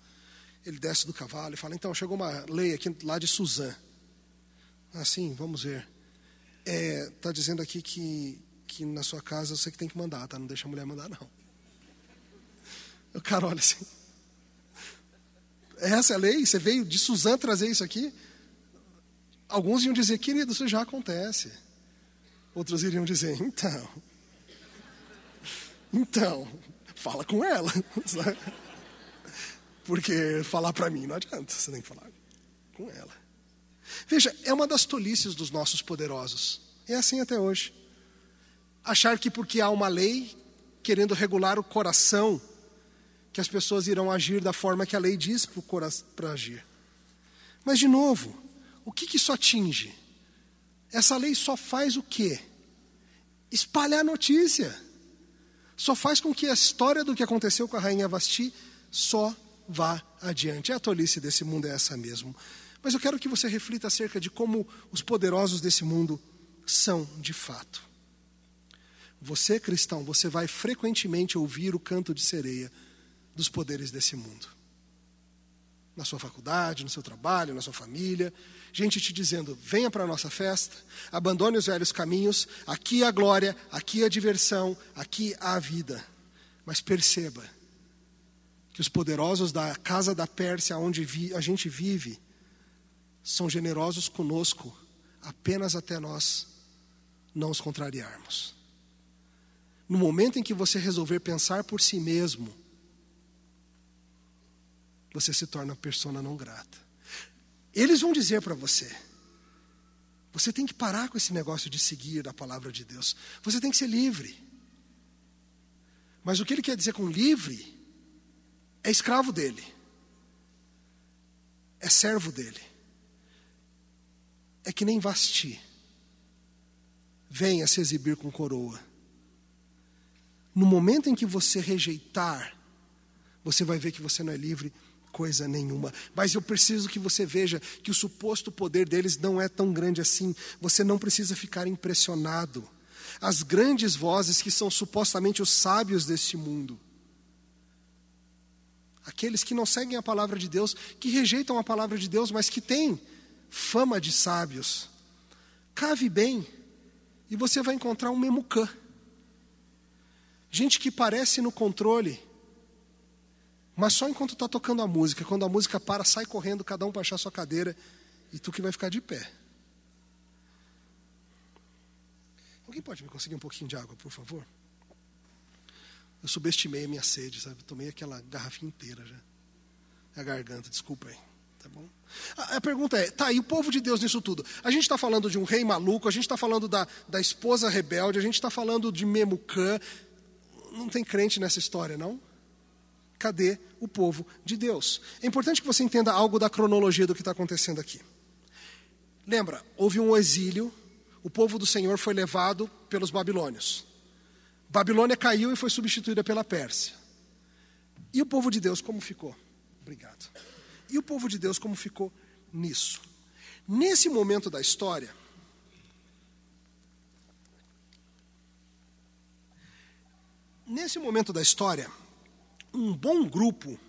Ele desce do cavalo e fala: Então, chegou uma lei aqui lá de Suzã. Assim, vamos ver. Está é, tá dizendo aqui que que na sua casa você que tem que mandar, tá? Não deixa a mulher mandar, não. O cara olha assim. Essa é a lei? Você veio de Suzã trazer isso aqui? Alguns iam dizer, querido, isso já acontece. Outros iriam dizer, então. Então, fala com ela. Porque falar para mim não adianta, você tem que falar com ela. Veja, é uma das tolices dos nossos poderosos. É assim até hoje achar que porque há uma lei querendo regular o coração, que as pessoas irão agir da forma que a lei diz para agir. Mas, de novo, o que, que isso atinge? Essa lei só faz o quê? Espalhar notícia. Só faz com que a história do que aconteceu com a rainha Vasti só vá adiante. A tolice desse mundo é essa mesmo. Mas eu quero que você reflita acerca de como os poderosos desse mundo são de fato. Você, cristão, você vai frequentemente ouvir o canto de sereia dos poderes desse mundo. Na sua faculdade, no seu trabalho, na sua família. Gente te dizendo: venha para a nossa festa, abandone os velhos caminhos, aqui a glória, aqui a diversão, aqui a vida. Mas perceba que os poderosos da casa da Pérsia, onde a gente vive, são generosos conosco apenas até nós não os contrariarmos. No momento em que você resolver pensar por si mesmo, você se torna persona não grata. Eles vão dizer para você: você tem que parar com esse negócio de seguir a palavra de Deus. Você tem que ser livre. Mas o que ele quer dizer com livre é escravo dele, é servo dele. É que nem Vasti. Venha se exibir com coroa no momento em que você rejeitar, você vai ver que você não é livre coisa nenhuma. Mas eu preciso que você veja que o suposto poder deles não é tão grande assim. Você não precisa ficar impressionado. As grandes vozes que são supostamente os sábios deste mundo, aqueles que não seguem a palavra de Deus, que rejeitam a palavra de Deus, mas que têm fama de sábios, cave bem e você vai encontrar um memucã. Gente que parece no controle, mas só enquanto está tocando a música. Quando a música para, sai correndo, cada um para achar sua cadeira, e tu que vai ficar de pé. Alguém pode me conseguir um pouquinho de água, por favor? Eu subestimei a minha sede, sabe? Tomei aquela garrafinha inteira já. A garganta, desculpa aí. Tá bom? A, a pergunta é: tá, e o povo de Deus nisso tudo? A gente está falando de um rei maluco, a gente está falando da, da esposa rebelde, a gente está falando de Memucã, não tem crente nessa história, não? Cadê o povo de Deus? É importante que você entenda algo da cronologia do que está acontecendo aqui. Lembra, houve um exílio, o povo do Senhor foi levado pelos babilônios. Babilônia caiu e foi substituída pela Pérsia. E o povo de Deus como ficou? Obrigado. E o povo de Deus como ficou nisso? Nesse momento da história, Nesse momento da história, um bom grupo,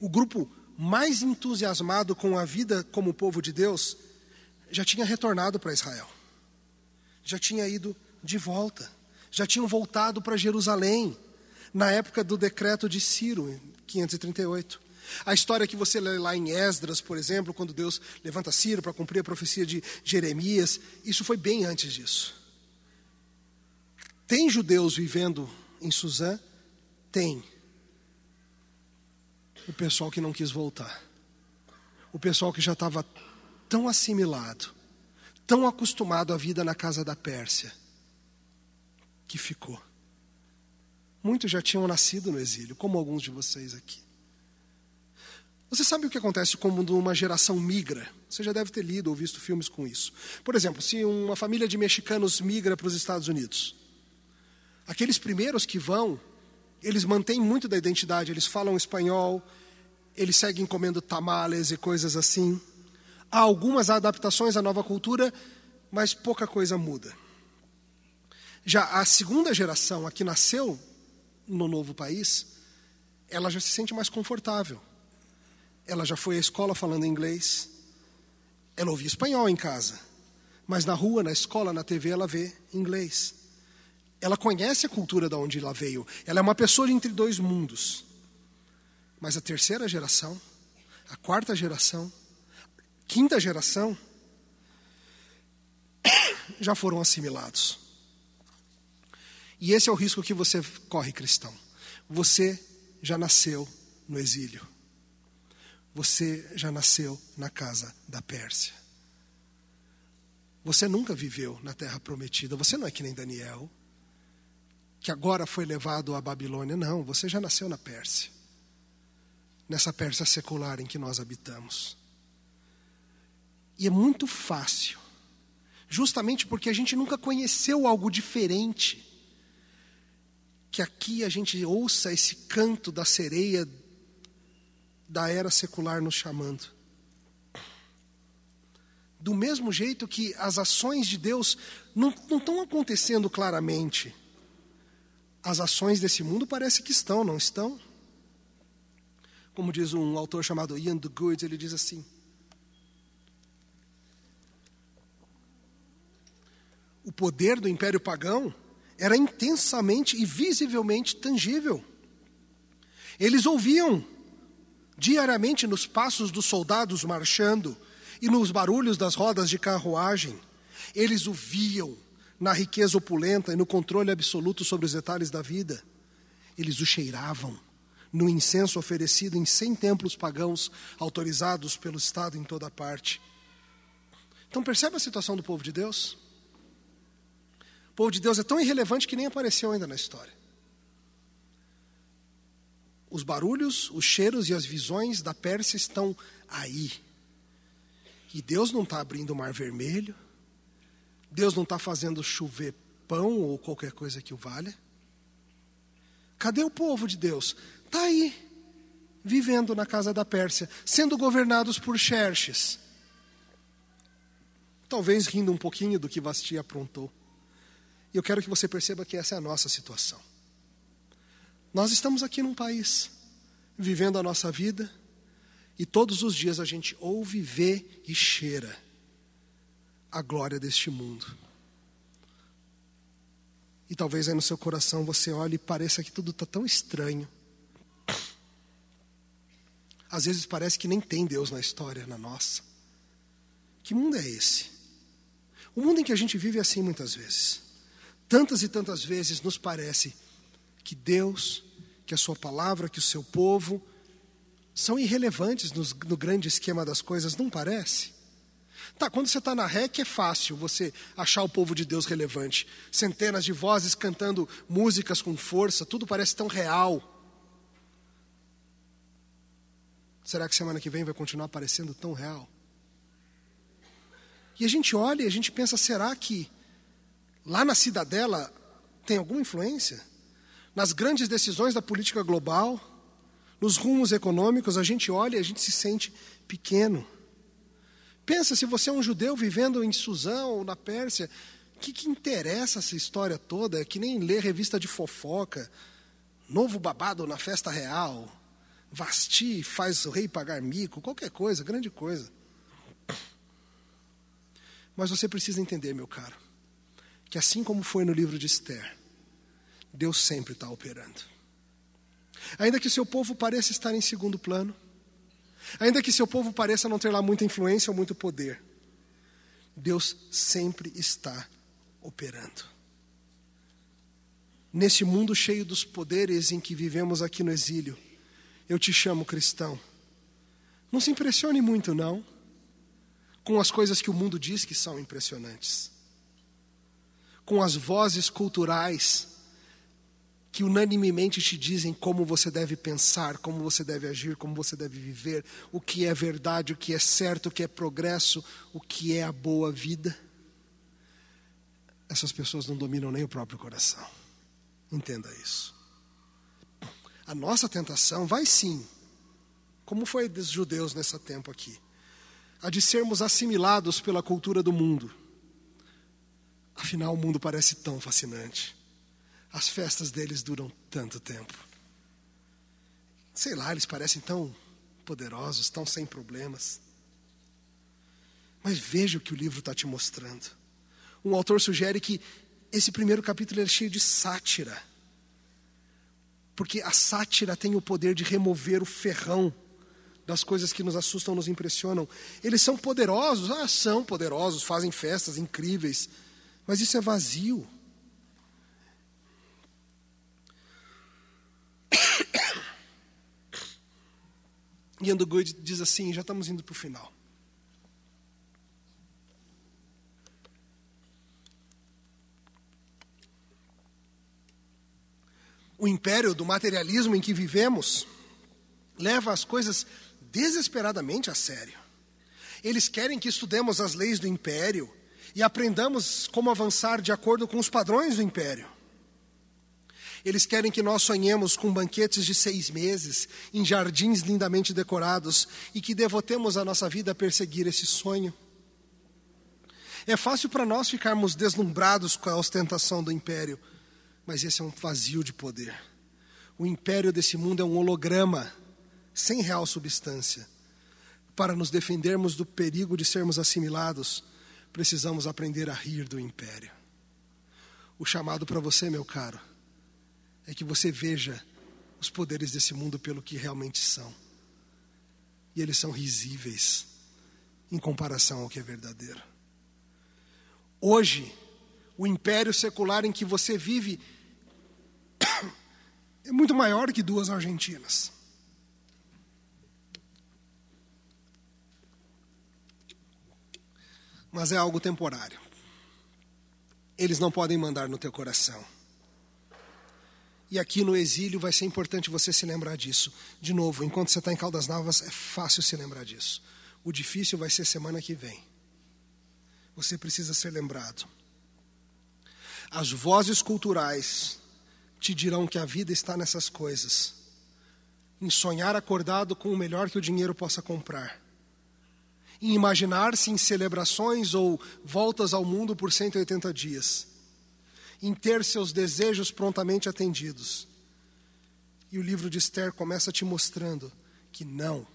o grupo mais entusiasmado com a vida como povo de Deus, já tinha retornado para Israel. Já tinha ido de volta. Já tinham voltado para Jerusalém, na época do decreto de Ciro, em 538. A história que você lê lá em Esdras, por exemplo, quando Deus levanta Ciro para cumprir a profecia de Jeremias, isso foi bem antes disso. Tem judeus vivendo em Suzã? Tem. O pessoal que não quis voltar. O pessoal que já estava tão assimilado, tão acostumado à vida na casa da Pérsia, que ficou. Muitos já tinham nascido no exílio, como alguns de vocês aqui. Você sabe o que acontece quando uma geração migra? Você já deve ter lido ou visto filmes com isso. Por exemplo, se uma família de mexicanos migra para os Estados Unidos, aqueles primeiros que vão, eles mantêm muito da identidade, eles falam espanhol, eles seguem comendo tamales e coisas assim. Há algumas adaptações à nova cultura, mas pouca coisa muda. Já a segunda geração, a que nasceu no novo país, ela já se sente mais confortável. Ela já foi à escola falando inglês. Ela ouvia espanhol em casa. Mas na rua, na escola, na TV, ela vê inglês. Ela conhece a cultura de onde ela veio. Ela é uma pessoa entre dois mundos. Mas a terceira geração, a quarta geração, quinta geração, já foram assimilados. E esse é o risco que você corre, cristão. Você já nasceu no exílio. Você já nasceu na casa da Pérsia. Você nunca viveu na terra prometida. Você não é que nem Daniel, que agora foi levado à Babilônia. Não, você já nasceu na Pérsia. Nessa Pérsia secular em que nós habitamos. E é muito fácil, justamente porque a gente nunca conheceu algo diferente, que aqui a gente ouça esse canto da sereia da era secular nos chamando. Do mesmo jeito que as ações de Deus não, estão acontecendo claramente. As ações desse mundo parece que estão, não estão? Como diz um autor chamado Ian Goods, ele diz assim: O poder do império pagão era intensamente e visivelmente tangível. Eles ouviam diariamente nos passos dos soldados marchando e nos barulhos das rodas de carruagem. Eles o viam na riqueza opulenta e no controle absoluto sobre os detalhes da vida. Eles o cheiravam no incenso oferecido em cem templos pagãos autorizados pelo Estado em toda parte. Então percebe a situação do povo de Deus? O povo de Deus é tão irrelevante que nem apareceu ainda na história os barulhos, os cheiros e as visões da Pérsia estão aí. E Deus não está abrindo o mar vermelho, Deus não está fazendo chover pão ou qualquer coisa que o valha. Cadê o povo de Deus? Está aí, vivendo na casa da Pérsia, sendo governados por Xerxes. Talvez rindo um pouquinho do que Vasti aprontou. E eu quero que você perceba que essa é a nossa situação. Nós estamos aqui num país, vivendo a nossa vida, e todos os dias a gente ouve, vê e cheira a glória deste mundo. E talvez aí no seu coração você olhe e pareça que tudo está tão estranho. Às vezes parece que nem tem Deus na história, na nossa. Que mundo é esse? O mundo em que a gente vive é assim muitas vezes. Tantas e tantas vezes nos parece que Deus que a sua palavra, que o seu povo são irrelevantes no, no grande esquema das coisas, não parece? Tá, quando você está na REC é fácil você achar o povo de Deus relevante. Centenas de vozes cantando músicas com força, tudo parece tão real. Será que semana que vem vai continuar parecendo tão real? E a gente olha e a gente pensa, será que lá na cidadela tem alguma influência? nas grandes decisões da política global, nos rumos econômicos, a gente olha e a gente se sente pequeno. Pensa se você é um judeu vivendo em Suzão ou na Pérsia, o que, que interessa essa história toda? É que nem ler revista de fofoca. novo babado na festa real, Vasti faz o rei pagar mico, qualquer coisa, grande coisa. Mas você precisa entender, meu caro, que assim como foi no livro de Esther, Deus sempre está operando. Ainda que seu povo pareça estar em segundo plano, ainda que seu povo pareça não ter lá muita influência ou muito poder, Deus sempre está operando. Nesse mundo cheio dos poderes em que vivemos aqui no exílio, eu te chamo cristão. Não se impressione muito, não, com as coisas que o mundo diz que são impressionantes, com as vozes culturais que unanimemente te dizem como você deve pensar, como você deve agir, como você deve viver, o que é verdade, o que é certo, o que é progresso, o que é a boa vida. Essas pessoas não dominam nem o próprio coração. Entenda isso. A nossa tentação vai sim, como foi dos judeus nesse tempo aqui, a de sermos assimilados pela cultura do mundo. Afinal, o mundo parece tão fascinante as festas deles duram tanto tempo. Sei lá, eles parecem tão poderosos, tão sem problemas. Mas veja o que o livro está te mostrando. Um autor sugere que esse primeiro capítulo é cheio de sátira. Porque a sátira tem o poder de remover o ferrão das coisas que nos assustam, nos impressionam. Eles são poderosos, ah, são poderosos, fazem festas incríveis, mas isso é vazio. E Good diz assim: já estamos indo para o final. O império do materialismo em que vivemos leva as coisas desesperadamente a sério. Eles querem que estudemos as leis do império e aprendamos como avançar de acordo com os padrões do império. Eles querem que nós sonhemos com banquetes de seis meses, em jardins lindamente decorados, e que devotemos a nossa vida a perseguir esse sonho. É fácil para nós ficarmos deslumbrados com a ostentação do império, mas esse é um vazio de poder. O império desse mundo é um holograma, sem real substância. Para nos defendermos do perigo de sermos assimilados, precisamos aprender a rir do império. O chamado para você, meu caro, é que você veja os poderes desse mundo pelo que realmente são. E eles são risíveis em comparação ao que é verdadeiro. Hoje, o império secular em que você vive é muito maior que duas Argentinas. Mas é algo temporário. Eles não podem mandar no teu coração. E aqui no exílio vai ser importante você se lembrar disso. De novo, enquanto você está em Caldas Novas, é fácil se lembrar disso. O difícil vai ser semana que vem. Você precisa ser lembrado. As vozes culturais te dirão que a vida está nessas coisas. Em sonhar acordado com o melhor que o dinheiro possa comprar. Em imaginar-se em celebrações ou voltas ao mundo por 180 dias em ter seus desejos prontamente atendidos. E o livro de Esther começa te mostrando que não,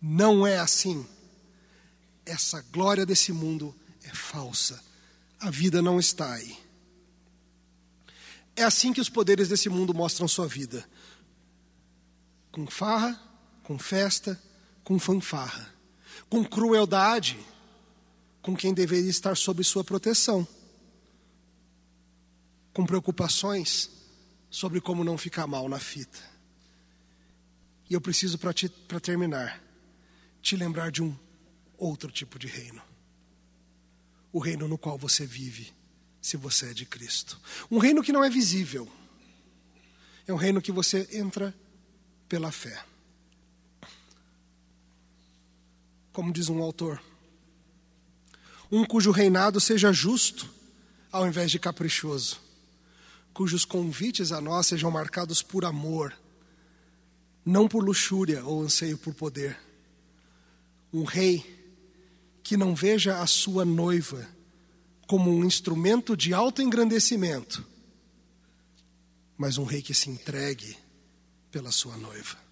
não é assim. Essa glória desse mundo é falsa. A vida não está aí. É assim que os poderes desse mundo mostram sua vida: com farra, com festa, com fanfarra, com crueldade, com quem deveria estar sob sua proteção com preocupações sobre como não ficar mal na fita. E eu preciso, para terminar, te lembrar de um outro tipo de reino. O reino no qual você vive, se você é de Cristo. Um reino que não é visível. É um reino que você entra pela fé. Como diz um autor, um cujo reinado seja justo ao invés de caprichoso cujos convites a nós sejam marcados por amor, não por luxúria ou anseio por poder. Um rei que não veja a sua noiva como um instrumento de autoengrandecimento, mas um rei que se entregue pela sua noiva.